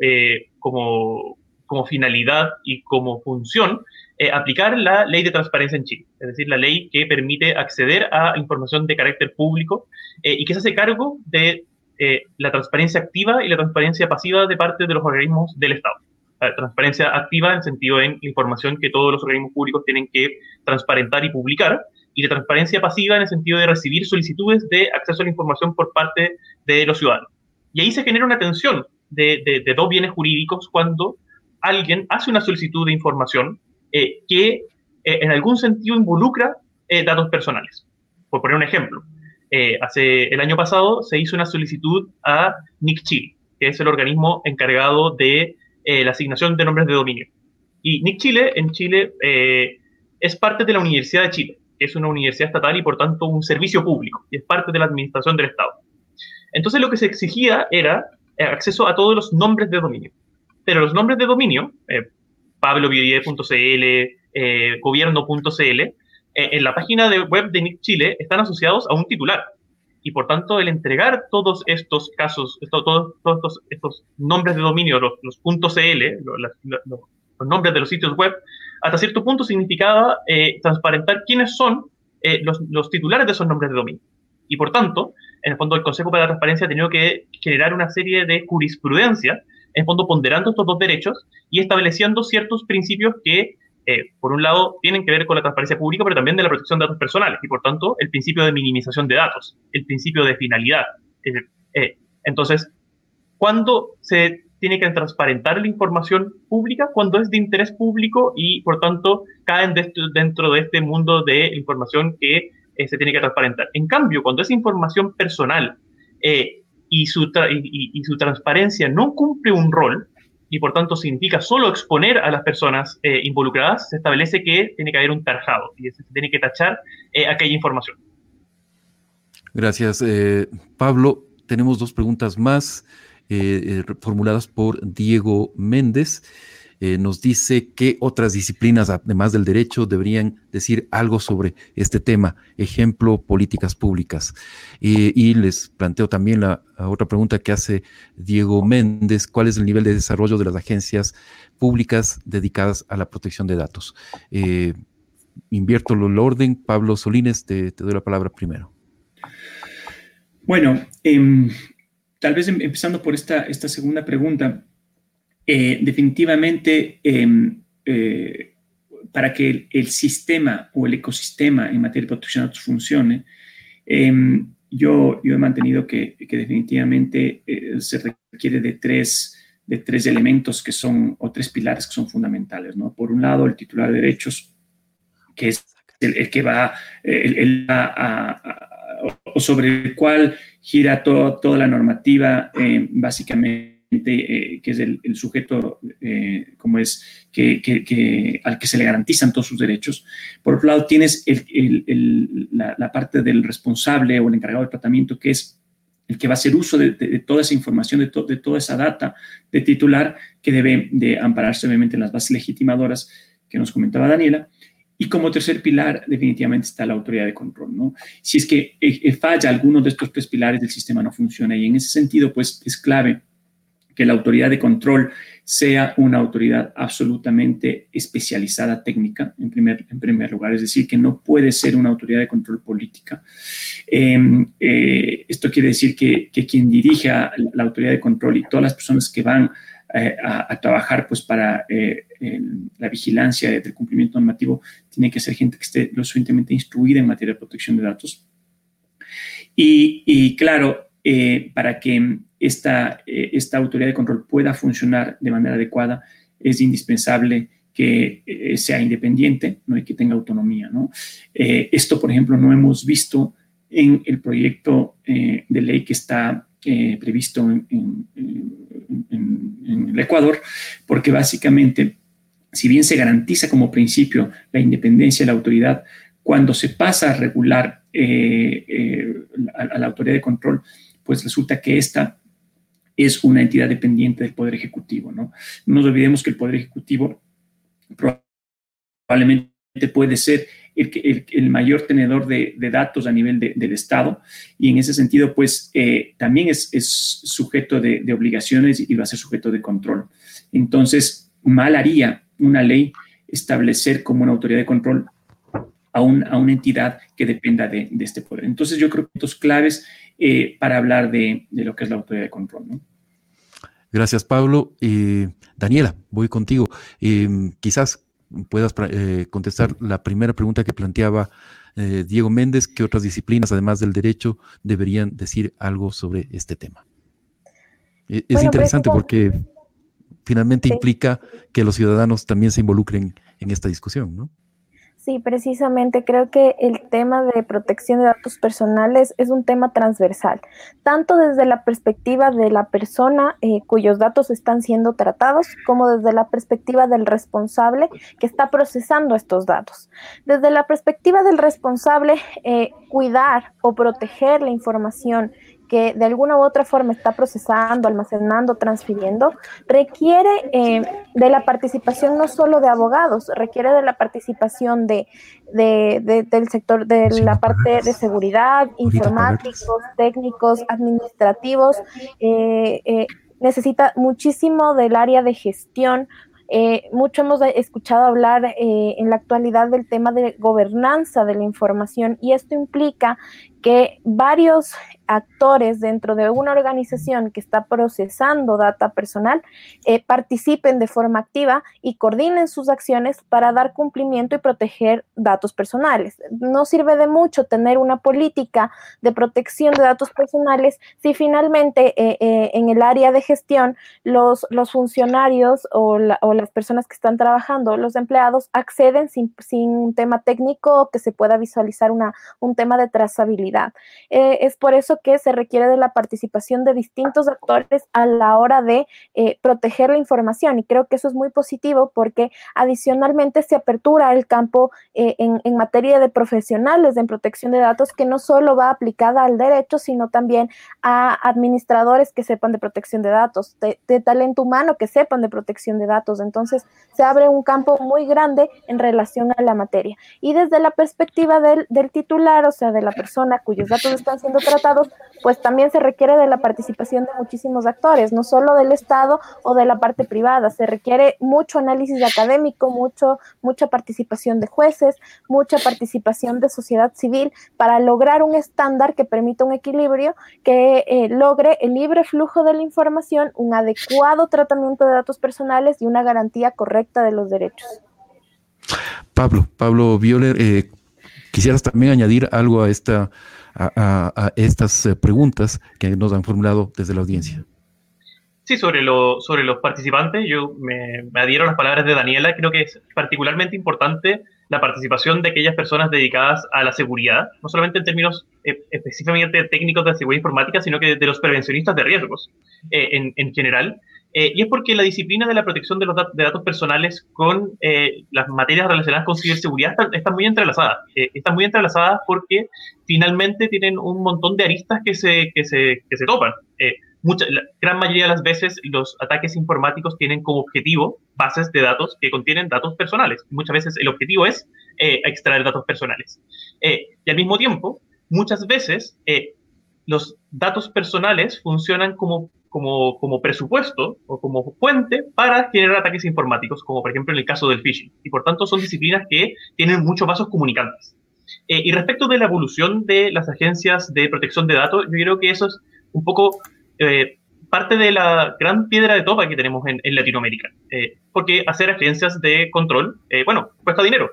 como, como finalidad y como función eh, aplicar la ley de transparencia en Chile, es decir, la ley que permite acceder a información de carácter público eh, y que se hace cargo de eh, la transparencia activa y la transparencia pasiva de parte de los organismos del Estado. La transparencia activa en sentido en información que todos los organismos públicos tienen que transparentar y publicar, y la transparencia pasiva en el sentido de recibir solicitudes de acceso a la información por parte de los ciudadanos. Y ahí se genera una tensión de dos bienes jurídicos cuando alguien hace una solicitud de información eh, que eh, en algún sentido involucra eh, datos personales. Por poner un ejemplo, hace el año pasado se hizo una solicitud a NIC que es el organismo encargado de la asignación de nombres de dominio. Y NIC Chile en Chile es parte de la Universidad de Chile, que es una universidad estatal y por tanto un servicio público, y es parte de la administración del Estado. Entonces lo que se exigía era acceso a todos los nombres de dominio. Pero los nombres de dominio, pablobiodie.cl, eh, gobierno.cl, eh, en la página de web de NIC Chile están asociados a un titular. Y por tanto, el entregar todos estos casos, todos, estos, nombres de dominio, los, los .cl, los, nombres de los sitios web, hasta cierto punto significaba eh, transparentar quiénes son eh, los, titulares de esos nombres de dominio. Y por tanto, en el fondo, el Consejo para la Transparencia ha tenido que generar una serie de jurisprudencia en fondo ponderando estos dos derechos y estableciendo ciertos principios que, eh, por un lado, tienen que ver con la transparencia pública, pero también de la protección de datos personales, y por tanto, el principio de minimización de datos, el principio de finalidad. Eh, entonces, ¿cuándo se tiene que transparentar la información pública? Cuando es de interés público y, por tanto, caen dentro de este mundo de información que eh, se tiene que transparentar. En cambio, cuando es información personal, y su, y, su transparencia no cumple un rol, y por tanto significa solo exponer a las personas eh, involucradas, se establece que tiene que haber un tarjado y se tiene que tachar eh, aquella información. Gracias, eh, Pablo. Tenemos dos preguntas más formuladas por Diego Méndez. Eh, nos dice que otras disciplinas, además del derecho, deberían decir algo sobre este tema, ejemplo, políticas públicas. y les planteo también la, otra pregunta que hace Diego Méndez, ¿cuál es el nivel de desarrollo de las agencias públicas dedicadas a la protección de datos? Eh, invierto el orden. Pablo Solines, te, doy la palabra primero. Bueno, em, tal vez em, empezando por esta segunda pregunta, eh, definitivamente em, eh, para que el, sistema o el ecosistema en materia de protección de datos funcione, em, yo, yo he mantenido que, definitivamente eh, se requiere de tres, de tres elementos que son, o tres pilares que son fundamentales. ¿no? Por un lado, el titular de derechos, que es el, que va, el, o sobre el cual gira toda la normativa, básicamente eh, que es el, sujeto, eh, como es, que, al que se le garantizan todos sus derechos. Por otro lado, tienes la, parte del responsable o el encargado del tratamiento, que es el que va a hacer uso de, toda esa información, de, de, toda esa data de titular, que debe de ampararse obviamente en las bases legitimadoras que nos comentaba Daniela. Y como tercer pilar, definitivamente está la autoridad de control, ¿no? Si es que eh, falla alguno de estos tres pilares del sistema no funciona y en ese sentido, pues es clave que la autoridad de control sea una autoridad absolutamente especializada técnica, en primer, en primer lugar, es decir, que no puede ser una autoridad de control política. Em, eh, esto quiere decir que, quien dirija la autoridad de control y todas las personas que van eh, a, trabajar pues, para eh, la vigilancia del cumplimiento normativo, tiene que ser gente que esté lo suficientemente instruida en materia de protección de datos. Y, y claro, para que esta, eh, esta autoridad de control pueda funcionar de manera adecuada, es indispensable que eh, sea independiente ¿no? y que tenga autonomía. ¿no? Eh, esto, por ejemplo, no hemos visto en el proyecto de ley que está previsto en, el Ecuador, porque básicamente, si bien se garantiza como principio la independencia de la autoridad, cuando se pasa a regular a, la autoridad de control, pues resulta que esta es una entidad dependiente del Poder Ejecutivo. No, no nos olvidemos que el Poder Ejecutivo probablemente puede ser el, mayor tenedor de, datos a nivel del Estado y en ese sentido, pues eh, también es, sujeto de, obligaciones y va a ser sujeto de control. Entonces, mal haría una ley establecer como una autoridad de control a, una entidad que dependa de, este poder. Entonces, yo creo que estos claves eh, para hablar de, lo que es la autoridad de control. Gracias, Pablo. Daniela, voy contigo. quizás puedas eh, contestar la primera pregunta que planteaba eh, Diego Méndez, ¿qué otras disciplinas, además del derecho, deberían decir algo sobre este tema? E, es interesante porque finalmente implica que los ciudadanos también se involucren en esta discusión, ¿no? Sí, precisamente creo que el tema de protección de datos personales es un tema transversal, tanto desde la perspectiva de la persona eh, cuyos datos están siendo tratados, como desde la perspectiva del responsable que está procesando estos datos. Desde la perspectiva del responsable, eh, cuidar o proteger la información que de alguna u otra forma está procesando, almacenando, transfiriendo, requiere eh, de la participación no solo de abogados, requiere de la participación de, del sector, de la parte de seguridad, informáticos, técnicos, administrativos. Eh, eh, necesita muchísimo del área de gestión, mucho hemos escuchado hablar en la actualidad del tema de gobernanza de la información y esto implica que varios actores dentro de una organización que está procesando data personal eh, participen de forma activa y coordinen sus acciones para dar cumplimiento y proteger datos personales. No sirve de mucho tener una política de protección de datos personales si finalmente eh, eh, en el área de gestión los, los funcionarios o, las personas que están trabajando, los empleados, acceden sin, sin un tema técnico que se pueda visualizar una, un tema de trazabilidad eh, es por eso que se requiere de la participación de distintos actores a la hora de eh, proteger la información y creo que eso es muy positivo porque adicionalmente se apertura el campo eh, en, materia de profesionales en protección de datos que no solo va aplicada al derecho, sino también a administradores que sepan de protección de datos, de, talento humano que sepan de protección de datos. Entonces se abre un campo muy grande en relación a la materia. Y desde la perspectiva del, del titular, o sea, de la persona cuyos datos están siendo tratados, pues también se requiere de la participación de muchísimos actores, no solo del Estado o de la parte privada, se requiere mucho análisis académico, mucho, mucha participación de jueces, mucha participación de sociedad civil para lograr un estándar que permita un equilibrio que eh, logre el libre flujo de la información, un adecuado tratamiento de datos personales y una garantía correcta de los derechos. Pablo, Pablo Violer, eh, Quisieras también añadir algo a, esta, a, estas eh, preguntas que nos han formulado desde la audiencia. Sí, sobre, lo, sobre los participantes, yo me, me adhiero a las palabras de Daniela. Creo que es particularmente importante la participación de aquellas personas dedicadas a la seguridad, no solamente en términos eh, específicamente técnicos de seguridad informática, sino que de los prevencionistas de riesgos eh, en, en, general. Eh, y es porque la disciplina de la protección de los de datos personales con eh, las materias relacionadas con ciberseguridad están, muy entrelazadas. Eh, están muy entrelazadas porque finalmente tienen un montón de aristas que se, que se, que se topan. Mucha, la gran mayoría de las veces los ataques informáticos tienen como objetivo bases de datos que contienen datos personales. Muchas veces el objetivo es extraer datos personales. y al mismo tiempo, muchas veces los datos personales funcionan como como, como presupuesto o como fuente para generar ataques informáticos, como por ejemplo en el caso del phishing. Y por tanto son disciplinas que tienen muchos vasos comunicantes. Eh, y respecto de la evolución de las agencias de protección de datos, yo creo que eso es un poco eh, parte de la gran piedra de topa que tenemos en, en Latinoamérica. Eh, porque hacer agencias de control, bueno, cuesta dinero.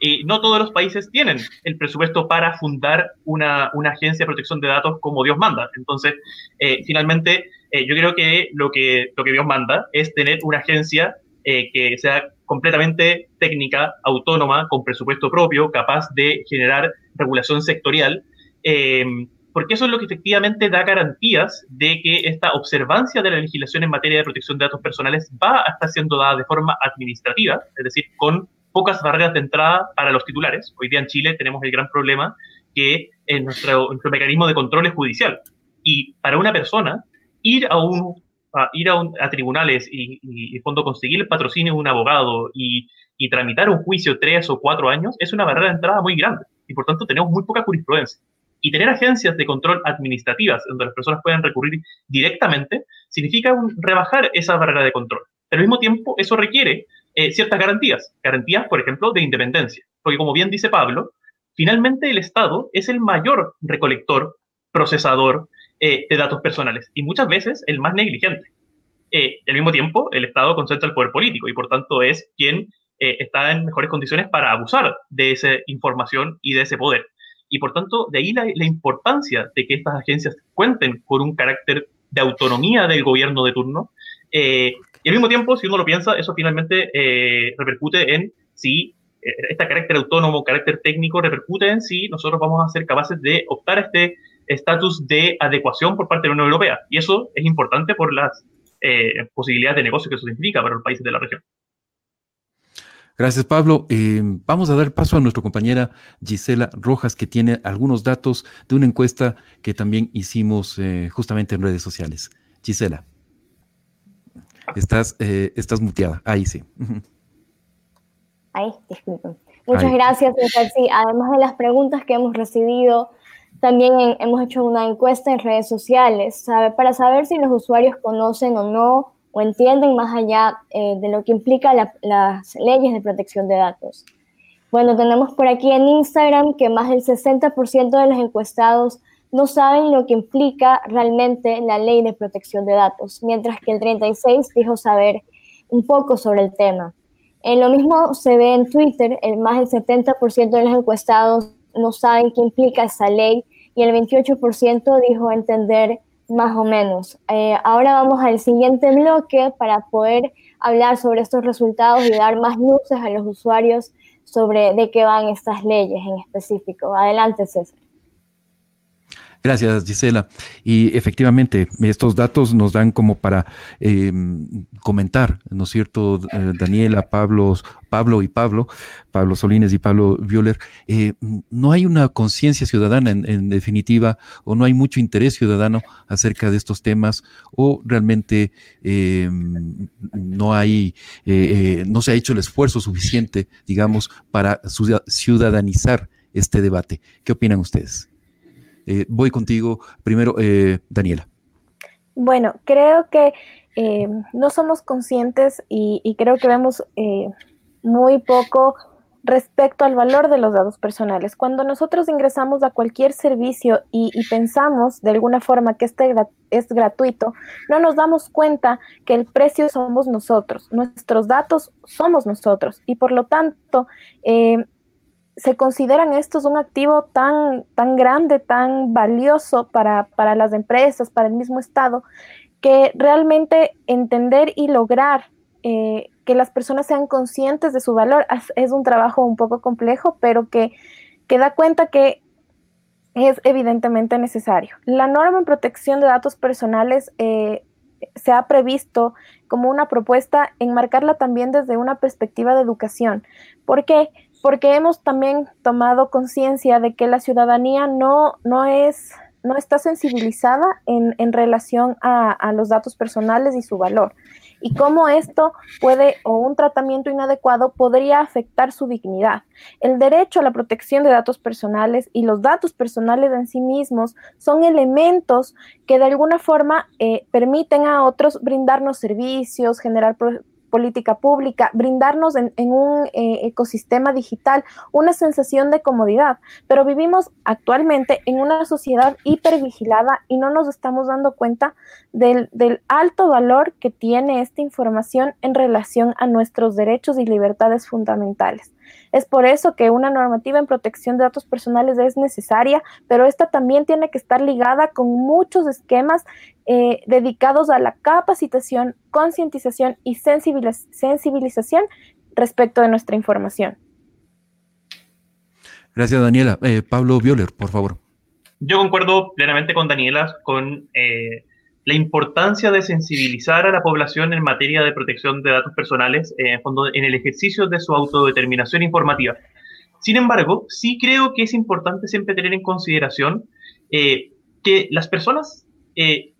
Y no todos los países tienen el presupuesto para fundar una, una agencia de protección de datos como Dios manda. Entonces, eh, finalmente, eh, yo creo que lo, que lo que Dios manda es tener una agencia eh, que sea completamente técnica, autónoma, con presupuesto propio, capaz de generar regulación sectorial, porque eso es lo que efectivamente da garantías de que esta observancia de la legislación en materia de protección de datos personales va a estar siendo dada de forma administrativa, es decir, con pocas barreras de entrada para los titulares. Hoy día en Chile tenemos el gran problema que nuestro, nuestro mecanismo de control es judicial. Y para una persona, ir a un a ir a, a tribunales y, y, fondo conseguir el patrocinio de un abogado y, y, tramitar un juicio tres o cuatro años es una barrera de entrada muy grande y por tanto tenemos muy poca jurisprudencia. Y tener agencias de control administrativas donde las personas puedan recurrir directamente significa un, rebajar esa barrera de control. Pero al mismo tiempo eso requiere eh, ciertas garantías, garantías, por ejemplo, de independencia. Porque como bien dice Pablo, finalmente el Estado es el mayor recolector, procesador, eh, de datos personales y muchas veces el más negligente. Eh, al mismo tiempo, el Estado concentra el poder político y por tanto es quien está en mejores condiciones para abusar de esa información y de ese poder. Y por tanto, de ahí la, importancia de que estas agencias cuenten con un carácter de autonomía del gobierno de turno. Y al mismo tiempo, si uno lo piensa, eso finalmente repercute en si este carácter autónomo, carácter técnico, repercute en si nosotros vamos a ser capaces de optar a este estatus de adecuación por parte de la Unión Europea. Y eso es importante por las eh, posibilidades de negocio que eso significa para los países de la región. Gracias, Pablo. Eh, vamos a dar paso a nuestra compañera Gisela Rojas, que tiene algunos datos de una encuesta que también hicimos eh, justamente en redes sociales. Gisela, estás, estás muteada. Ahí sí. Ahí, disculpen. Muchas gracias, Sí, además de las preguntas que hemos recibido también hemos hecho una encuesta en redes sociales para saber si los usuarios conocen o no o entienden más allá eh, de lo que implica las leyes de protección de datos. Bueno, tenemos por aquí en Instagram que más del 60% de los encuestados no saben lo que implica realmente la ley de protección de datos, mientras que el 36% dijo saber un poco sobre el tema. En lo mismo se ve en Twitter, el más del 70% de los encuestados no saben qué implica esa ley y el 28% dijo entender más o menos. Eh, ahora vamos al siguiente bloque para poder hablar sobre estos resultados y dar más luces a los usuarios sobre de qué van estas leyes en específico. Adelante, César. Gracias, Gisela. Y efectivamente, estos datos nos dan como para em, comentar, ¿no es cierto, eh, Daniela, Pablo, Pablo y Pablo, Pablo Solines y Pablo Violer, eh, no hay una conciencia ciudadana en, definitiva, o no hay mucho interés ciudadano acerca de estos temas, o realmente em, no hay, eh, no se ha hecho el esfuerzo suficiente, digamos, para ciudadanizar este debate. ¿Qué opinan ustedes? Eh, voy contigo primero, eh, Daniela. Bueno, creo que eh, no somos conscientes y, creo que vemos muy poco respecto al valor de los datos personales. Cuando nosotros ingresamos a cualquier servicio y, pensamos de alguna forma que este es gratuito, no nos damos cuenta que el precio somos nosotros, nuestros datos somos nosotros y por lo tanto se consideran estos un activo tan, tan grande, tan valioso para, las empresas, para el mismo Estado, que realmente entender y lograr eh, que las personas sean conscientes de su valor es un trabajo un poco complejo, pero que, que da cuenta que es evidentemente necesario. La norma en protección de datos personales eh, se ha previsto como una propuesta enmarcarla también desde una perspectiva de educación. ¿Por qué? Porque hemos también tomado conciencia de que la ciudadanía no, no, es, no está sensibilizada en, en relación a, los datos personales y su valor. Y cómo esto puede, o un tratamiento inadecuado, podría afectar su dignidad. El derecho a la protección de datos personales y los datos personales en sí mismos son elementos que de alguna forma eh, permiten a otros brindarnos servicios, generar política pública, brindarnos en, un eh, ecosistema digital una sensación de comodidad. Pero vivimos actualmente en una sociedad hipervigilada y no nos estamos dando cuenta del, del alto valor que tiene esta información en relación a nuestros derechos y libertades fundamentales. Es por eso que una normativa en protección de datos personales es necesaria, pero esta también tiene que estar ligada con muchos esquemas eh, dedicados a la capacitación, concientización y sensibilización respecto de nuestra información. Gracias, Daniela. Eh, Pablo Violer, por favor. Yo concuerdo plenamente con Daniela con, eh, la importancia de sensibilizar a la población en materia de protección de datos personales, fondo, en el ejercicio de su autodeterminación informativa. Sin embargo, sí creo que es importante siempre tener en consideración eh, que las personas, eh,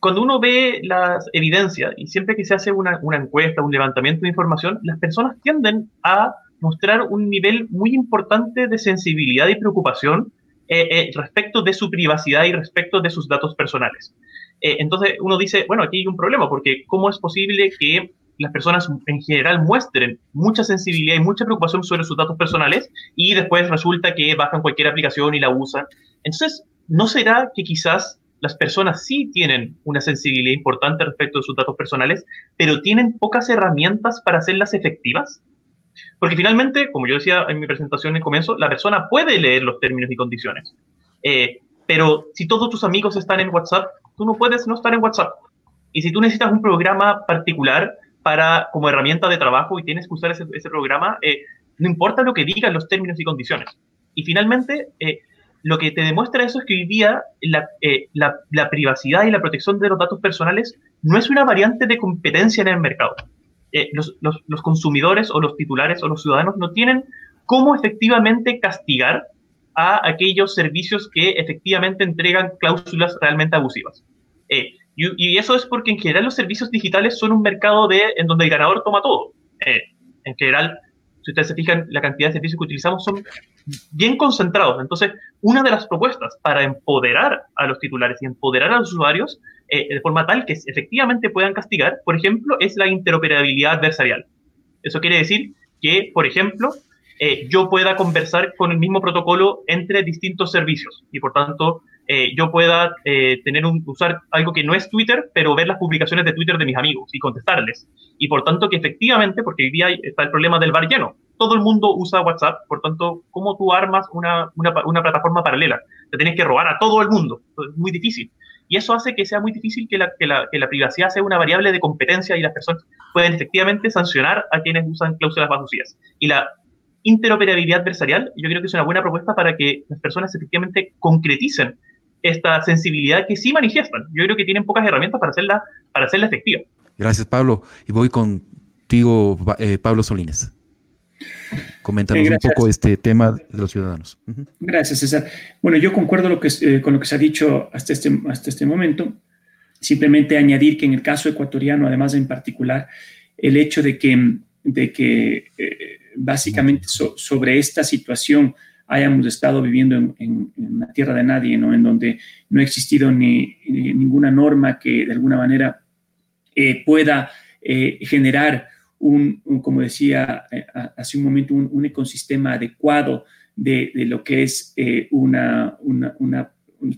cuando uno ve las evidencias y siempre que se hace una, una, encuesta, un levantamiento de información, las personas tienden a mostrar un nivel muy importante de sensibilidad y preocupación eh, respecto de su privacidad y respecto de sus datos personales. Entonces uno dice, bueno, aquí hay un problema, porque ¿cómo es posible que las personas en general muestren mucha sensibilidad y mucha preocupación sobre sus datos personales y después resulta que bajan cualquier aplicación y la usan? Entonces, ¿no será que quizás las personas sí tienen una sensibilidad importante respecto de sus datos personales, pero tienen pocas herramientas para hacerlas efectivas? Porque finalmente, como yo decía en mi presentación en comienzo, la persona puede leer los términos y condiciones. Eh, pero si todos tus amigos están en WhatsApp, tú no puedes no estar en WhatsApp. Y si tú necesitas un programa particular para, como herramienta de trabajo y tienes que usar ese, programa, eh, no importa lo que digan los términos y condiciones. Y finalmente, eh, lo que te demuestra eso es que hoy día eh, la, la, privacidad y la protección de los datos personales no es una variante de competencia en el mercado. Los, los, consumidores o los titulares o los ciudadanos no tienen cómo efectivamente castigar a aquellos servicios que efectivamente entregan cláusulas realmente abusivas. Eh, y, y, eso es porque en general los servicios digitales son un mercado de, en donde el ganador toma todo. en general, si ustedes se fijan, la cantidad de servicios que utilizamos son bien concentrados. Entonces, una de las propuestas para empoderar a los titulares y empoderar a los usuarios eh, de forma tal que efectivamente puedan castigar, por ejemplo, es la interoperabilidad adversarial. Eso quiere decir que, por ejemplo, eh, yo pueda conversar con el mismo protocolo entre distintos servicios y, por tanto, eh, yo pueda tener un, usar algo que no es Twitter, pero ver las publicaciones de Twitter de mis amigos y contestarles. Y por tanto que efectivamente, porque hoy día está el problema del bar lleno, todo el mundo usa WhatsApp, por tanto, ¿cómo tú armas una, una, una plataforma paralela? Te tienes que robar a todo el mundo, es muy difícil. Y eso hace que sea muy difícil que la, que la, que la privacidad sea una variable de competencia y las personas pueden efectivamente sancionar a quienes usan cláusulas vacías. Y la interoperabilidad adversarial, yo creo que es una buena propuesta para que las personas efectivamente concreticen esta sensibilidad que sí manifiestan. Yo creo que tienen pocas herramientas para hacerla, para hacerla efectiva. Gracias, Pablo. Y voy contigo, eh, Pablo Solines. Coméntanos un poco este tema de los ciudadanos. Gracias, César. Bueno, yo concuerdo lo que, eh, con lo que se ha dicho hasta este, hasta este momento. Simplemente añadir que en el caso ecuatoriano, además en particular, el hecho de que, de que eh, básicamente sobre esta situación hayamos estado viviendo en, en, la tierra de nadie, ¿no? en donde no ha existido ni, ninguna norma que de alguna manera eh, pueda generar un, como decía eh, hace un momento, un, ecosistema adecuado de, lo que es eh, una, una,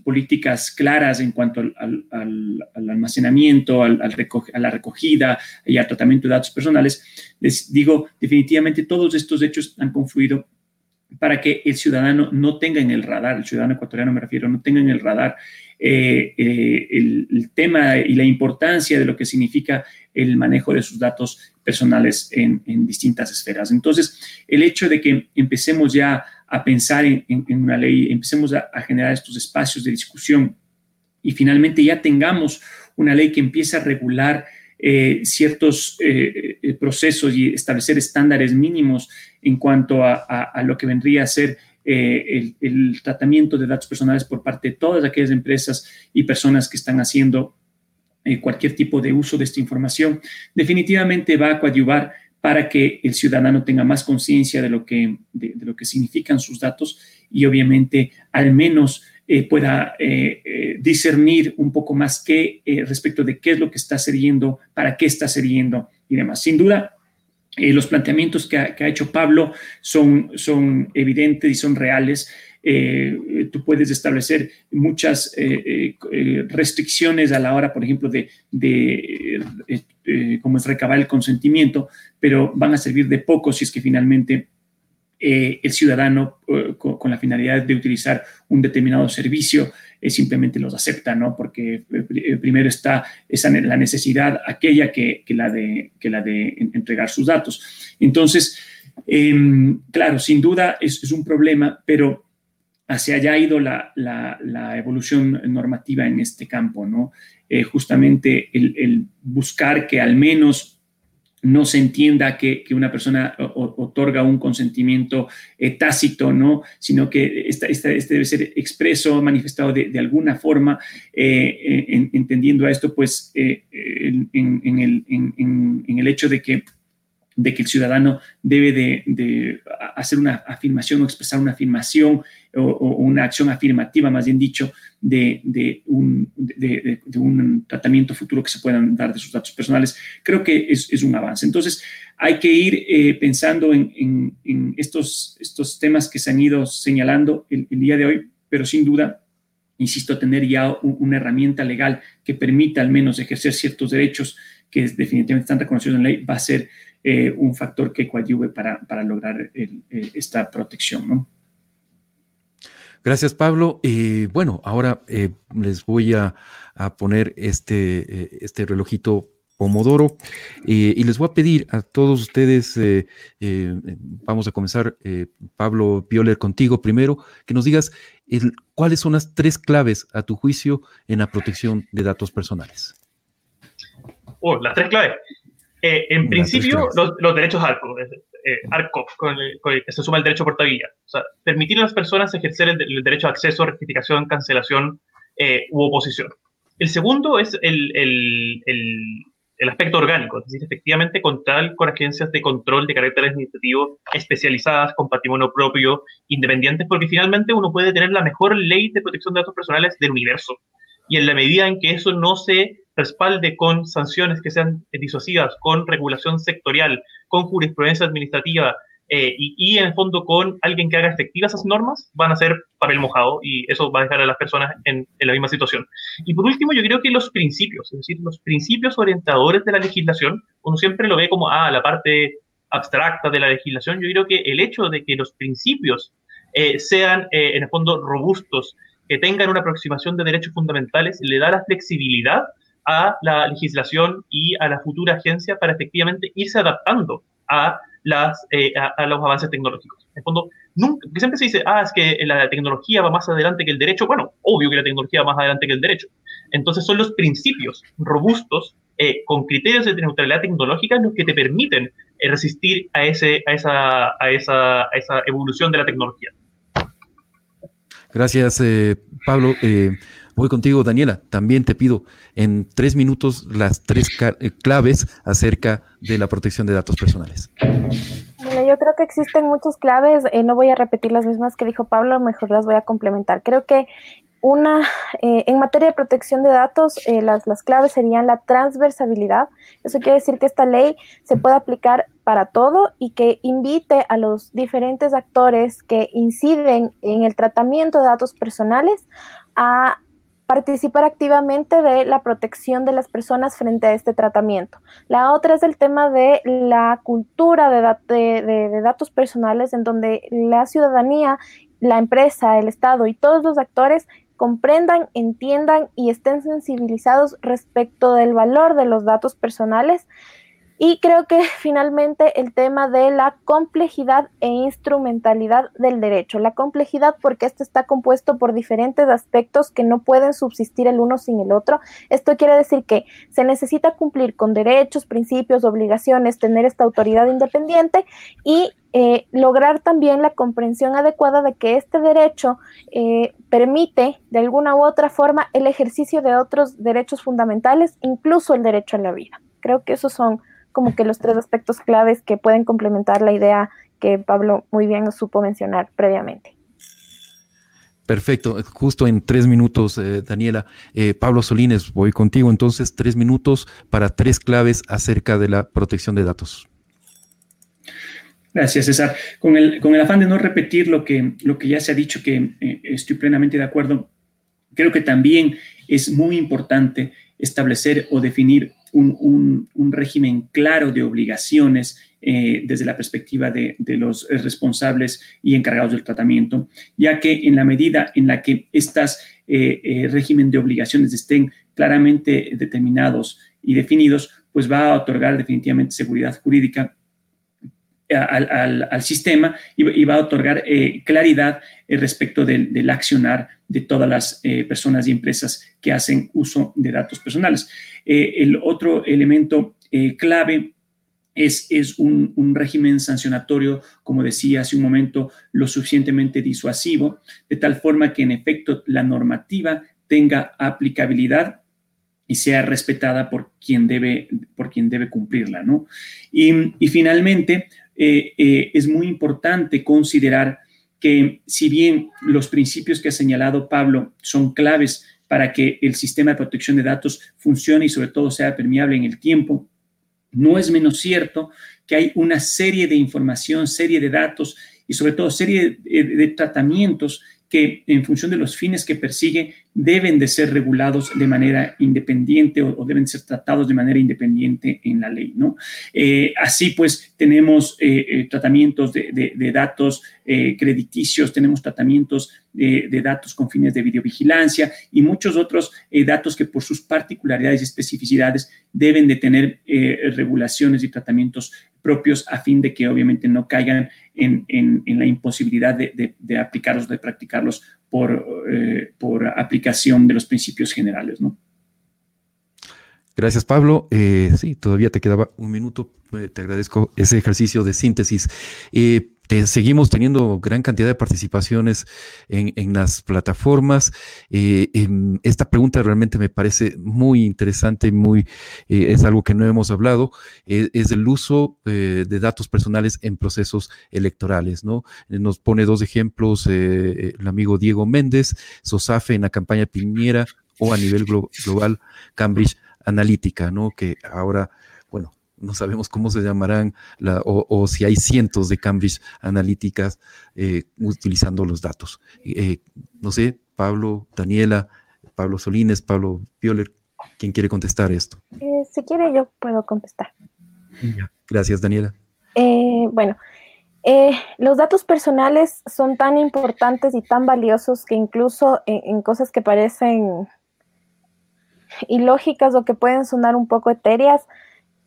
políticas claras en cuanto al, almacenamiento, al, a la recogida y al tratamiento de datos personales, les digo, definitivamente todos estos hechos han confluido para que el ciudadano no tenga en el radar, el ciudadano ecuatoriano me refiero, no tenga en el radar eh, el, tema y la importancia de lo que significa el manejo de sus datos personales en, distintas esferas. Entonces, el hecho de que empecemos ya a pensar en, una ley, empecemos a, generar estos espacios de discusión. Y finalmente ya tengamos una ley que empiece a regular eh, ciertos eh, eh, procesos y establecer estándares mínimos en cuanto a, lo que vendría a ser el, el, tratamiento de datos personales por parte de todas aquellas empresas y personas que están haciendo cualquier tipo de uso de esta información, definitivamente va a coadyuvar para que el ciudadano tenga más conciencia de, lo que, de, lo que significan sus datos y obviamente al menos eh, pueda eh, discernir un poco más qué respecto de qué es lo que está sucediendo, para qué está sucediendo y demás. Sin duda, los planteamientos que ha, hecho Pablo son, son evidentes y son reales. Eh, tú puedes establecer muchas eh, eh, restricciones a la hora, por ejemplo, de, de cómo es recabar el consentimiento, pero van a servir de poco si es que finalmente el ciudadano, con, la finalidad de utilizar un determinado servicio, simplemente los acepta, ¿no? Porque primero está esa, la necesidad aquella que, la de, que la de entregar sus datos. Entonces, em, claro, sin duda es un problema, pero hacia allá ha ido la, evolución normativa en este campo, ¿no? Eh, justamente el, buscar que al menos no se entienda que, una persona otorga un consentimiento eh, tácito, ¿no? sino que este debe ser expreso, manifestado de, alguna forma, eh, entendiendo a esto, pues, en, el, hecho de que de que el ciudadano debe de, hacer una afirmación o expresar una afirmación o, una acción afirmativa, más bien dicho, de, un, tratamiento futuro que se puedan dar de sus datos personales. Creo que es, un avance. Entonces, hay que ir eh, pensando en, estos, estos temas que se han ido señalando el, día de hoy, pero sin duda insisto, tener ya una herramienta legal que permita al menos ejercer ciertos derechos que definitivamente están reconocidos en ley, va a ser eh, un factor que coadyuve para, para lograr eh, esta protección. ¿no? Gracias, Pablo. Bueno, ahora eh, les voy a, poner este, este relojito Pomodoro y les voy a pedir a todos ustedes, vamos a comenzar, Pablo Pioler, contigo primero, que nos digas cuáles son las tres claves a tu juicio en la protección de datos personales. Oh, las tres claves. Eh, en principio, los, derechos ARCO, eh, con, el, que se suma el derecho a portabilidad. O sea, permitir a las personas ejercer el, derecho a acceso, rectificación, cancelación eh, u oposición. El segundo es el, el, el, aspecto orgánico, es decir, efectivamente contar con agencias de control de carácter administrativo especializadas, con patrimonio propio, independientes, porque finalmente uno puede tener la mejor ley de protección de datos personales del universo. Y en la medida en que eso no se respalde con sanciones que sean disuasivas, con regulación sectorial, con jurisprudencia administrativa eh, y, en el fondo con alguien que haga efectivas esas normas, van a ser papel mojado y eso va a dejar a las personas en, la misma situación. Y por último, yo creo que los principios, es decir, los principios orientadores de la legislación, uno siempre lo ve como, ah, la parte abstracta de la legislación, yo creo que el hecho de que los principios eh, sean, eh, en el fondo, robustos, que tengan una aproximación de derechos fundamentales, le da la flexibilidad a la legislación y a la futura agencia para efectivamente irse adaptando a, las, eh, a, los avances tecnológicos. En fondo, nunca, siempre se dice, ah, es que la tecnología va más adelante que el derecho. Bueno, obvio que la tecnología va más adelante que el derecho. Entonces son los principios robustos eh, con criterios de neutralidad tecnológica los que te permiten eh, resistir a, ese, a, esa, a, esa, a esa evolución de la tecnología. Gracias, Pablo. Voy contigo, Daniela. También te pido en tres minutos las tres eh, claves acerca de la protección de datos personales. Bueno, yo creo que existen muchas claves. Eh, no voy a repetir las mismas que dijo Pablo, mejor las voy a complementar. Creo que una, eh, en materia de protección de datos, las, las claves serían la transversabilidad. Eso quiere decir que esta ley se puede aplicar para todo y que invite a los diferentes actores que inciden en el tratamiento de datos personales a participar activamente de la protección de las personas frente a este tratamiento. La otra es el tema de la cultura de, datos personales, en donde la ciudadanía, la empresa, el Estado y todos los actores comprendan, entiendan y estén sensibilizados respecto del valor de los datos personales y creo que finalmente el tema de la complejidad e instrumentalidad del derecho. La complejidad porque esto está compuesto por diferentes aspectos que no pueden subsistir el uno sin el otro. Esto quiere decir que se necesita cumplir con derechos, principios, obligaciones, tener esta autoridad independiente y eh, lograr también la comprensión adecuada de que este derecho eh, permite de alguna u otra forma el ejercicio de otros derechos fundamentales, incluso el derecho a la vida. Creo que esos son como que los tres aspectos claves que pueden complementar la idea que Pablo muy bien supo mencionar previamente. Perfecto, justo en tres minutos, eh, Daniela. Eh, Pablo Solines, voy contigo entonces, tres minutos para tres claves acerca de la protección de datos. Gracias, César. Con el, con el afán de no repetir lo que, lo que ya se ha dicho, que eh, estoy plenamente de acuerdo, creo que también es muy importante establecer o definir un, régimen claro de obligaciones eh, desde la perspectiva de, los responsables y encargados del tratamiento, ya que en la medida en la que estas eh, eh, régimen de obligaciones estén claramente determinados y definidos, pues va a otorgar definitivamente seguridad jurídica al, sistema y, va a otorgar claridad respecto del, accionar de todas las personas y empresas que hacen uso de datos personales. el otro elemento clave es, un, régimen sancionatorio, como decía hace un momento, lo suficientemente disuasivo, de tal forma que en efecto la normativa tenga aplicabilidad y sea respetada por quien debe, por quien debe cumplirla. ¿no? Y, finalmente, eh, eh, es muy importante considerar que si bien los principios que ha señalado Pablo son claves para que el sistema de protección de datos funcione y sobre todo sea permeable en el tiempo, no es menos cierto que hay una serie de información, serie de datos y sobre todo serie de, tratamientos que en función de los fines que persigue deben de ser regulados de manera independiente o, deben ser tratados de manera independiente en la ley. ¿no? Eh, así pues, tenemos eh, eh, tratamientos de, datos crediticios, tenemos tratamientos de, datos con fines de videovigilancia y muchos otros datos que por sus particularidades y especificidades deben de tener regulaciones y tratamientos propios a fin de que obviamente no caigan en, la imposibilidad de, de aplicarlos, de practicarlos por, eh, por aplicación de los principios generales, ¿no? Gracias, Pablo. Eh, sí, todavía te quedaba un minuto. Eh, te agradezco ese ejercicio de síntesis. Seguimos teniendo gran cantidad de participaciones en, las plataformas. Em, esta pregunta realmente me parece muy interesante, muy, es algo que no hemos hablado, es el uso de datos personales en procesos electorales. ¿no? Nos pone dos ejemplos el amigo Diego Méndez, SOSAFE en la campaña Piñera o a nivel global Cambridge analítica, ¿no? Que ahora, no sabemos cómo se llamarán o, si hay cientos de Cambridge analíticas eh, utilizando los datos. Eh, no sé, Pablo, Daniela, Pablo Solines, Pablo Pioler, ¿quién quiere contestar esto? Eh, si quiere, yo puedo contestar. Gracias, Daniela. bueno, los datos personales son tan importantes y tan valiosos que incluso en cosas que parecen y lógicas o que pueden sonar un poco etéreas,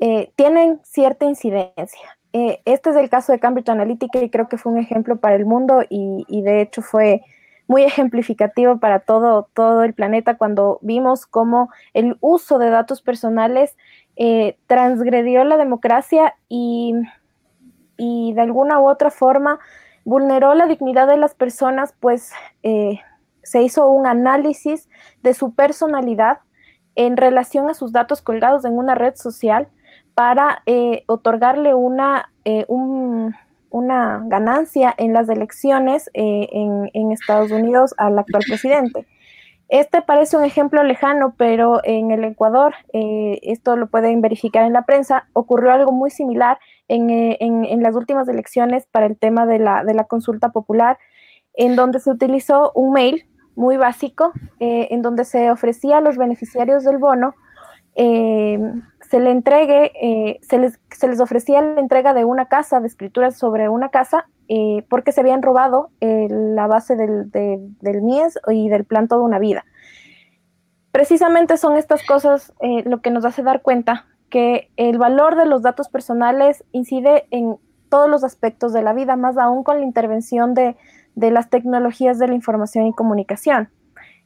eh, tienen cierta incidencia. Eh, este es el caso de Cambridge Analytica y creo que fue un ejemplo para el mundo y, de hecho fue muy ejemplificativo para todo, todo el planeta cuando vimos cómo el uso de datos personales eh, transgredió la democracia y, y, de alguna u otra forma vulneró la dignidad de las personas, pues se hizo un análisis de su personalidad en relación a sus datos colgados en una red social para eh, otorgarle una, eh, una ganancia en las elecciones eh, en, Estados Unidos al actual presidente. Este parece un ejemplo lejano, pero en el Ecuador, esto lo pueden verificar en la prensa, ocurrió algo muy similar en, en, las últimas elecciones para el tema de la, de la consulta popular, en donde se utilizó un mail muy básico, en donde se ofrecía a los beneficiarios del bono, se, le entregue, eh, se, les, se, les, ofrecía la entrega de una casa, de escrituras sobre una casa, porque se habían robado la base del, del, MIES y del plan Toda una Vida. Precisamente son estas cosas lo que nos hace dar cuenta que el valor de los datos personales incide en todos los aspectos de la vida, más aún con la intervención de, de las tecnologías de la información y comunicación.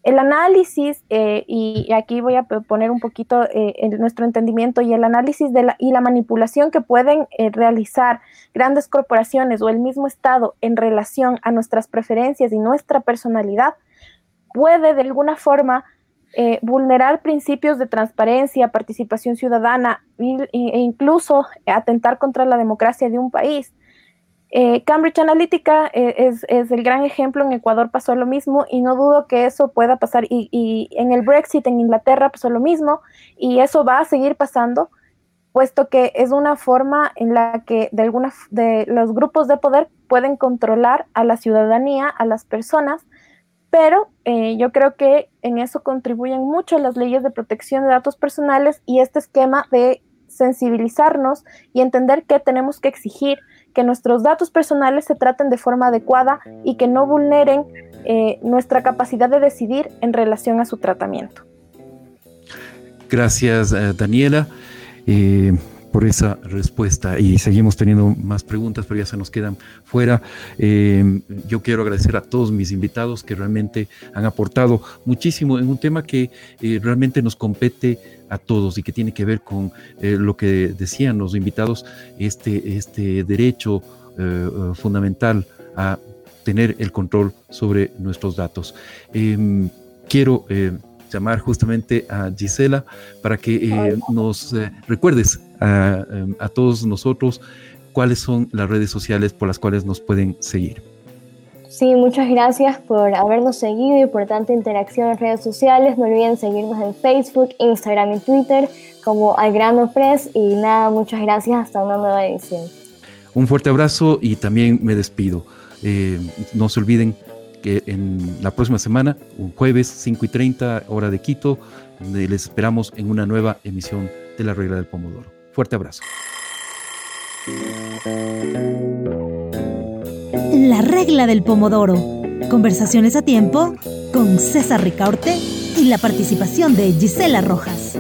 El análisis, eh, y aquí voy a poner un poquito eh, nuestro entendimiento, y el análisis de la, y la manipulación que pueden eh, realizar grandes corporaciones o el mismo Estado en relación a nuestras preferencias y nuestra personalidad, puede de alguna forma vulnerar principios de transparencia, participación ciudadana e incluso atentar contra la democracia de un país. Eh, Cambridge Analytica eh, es, el gran ejemplo, en Ecuador pasó lo mismo y no dudo que eso pueda pasar y, en el Brexit en Inglaterra pasó lo mismo y eso va a seguir pasando, puesto que es una forma en la que de alguna de los grupos de poder pueden controlar a la ciudadanía, a las personas, pero eh, yo creo que en eso contribuyen mucho las leyes de protección de datos personales y este esquema de sensibilizarnos y entender que tenemos que exigir que nuestros datos personales se traten de forma adecuada y que no vulneren eh, nuestra capacidad de decidir en relación a su tratamiento. Gracias, eh, Daniela. Eh, por esa respuesta y seguimos teniendo más preguntas, pero ya se nos quedan fuera. Yo quiero agradecer a todos mis invitados que realmente han aportado muchísimo en un tema que realmente nos compete a todos y que tiene que ver con eh, lo que decían los invitados, este, este derecho fundamental a tener el control sobre nuestros datos. Em, quiero llamar justamente a Gisela para que eh, nos eh, recuerdes em, a, todos nosotros cuáles son las redes sociales por las cuales nos pueden seguir. Sí, muchas gracias por habernos seguido y por tanta interacción en redes sociales. No olviden seguirnos en Facebook, Instagram y Twitter como Algrano Press. Y nada, muchas gracias. Hasta una nueva edición. Un fuerte abrazo y también me despido. Eh, no se olviden en la próxima semana, un jueves 5 y 30 hora de Quito, les esperamos en una nueva emisión de La Regla del Pomodoro. Fuerte abrazo. La Regla del Pomodoro. Conversaciones a tiempo con César Ricaurte y la participación de Gisela Rojas.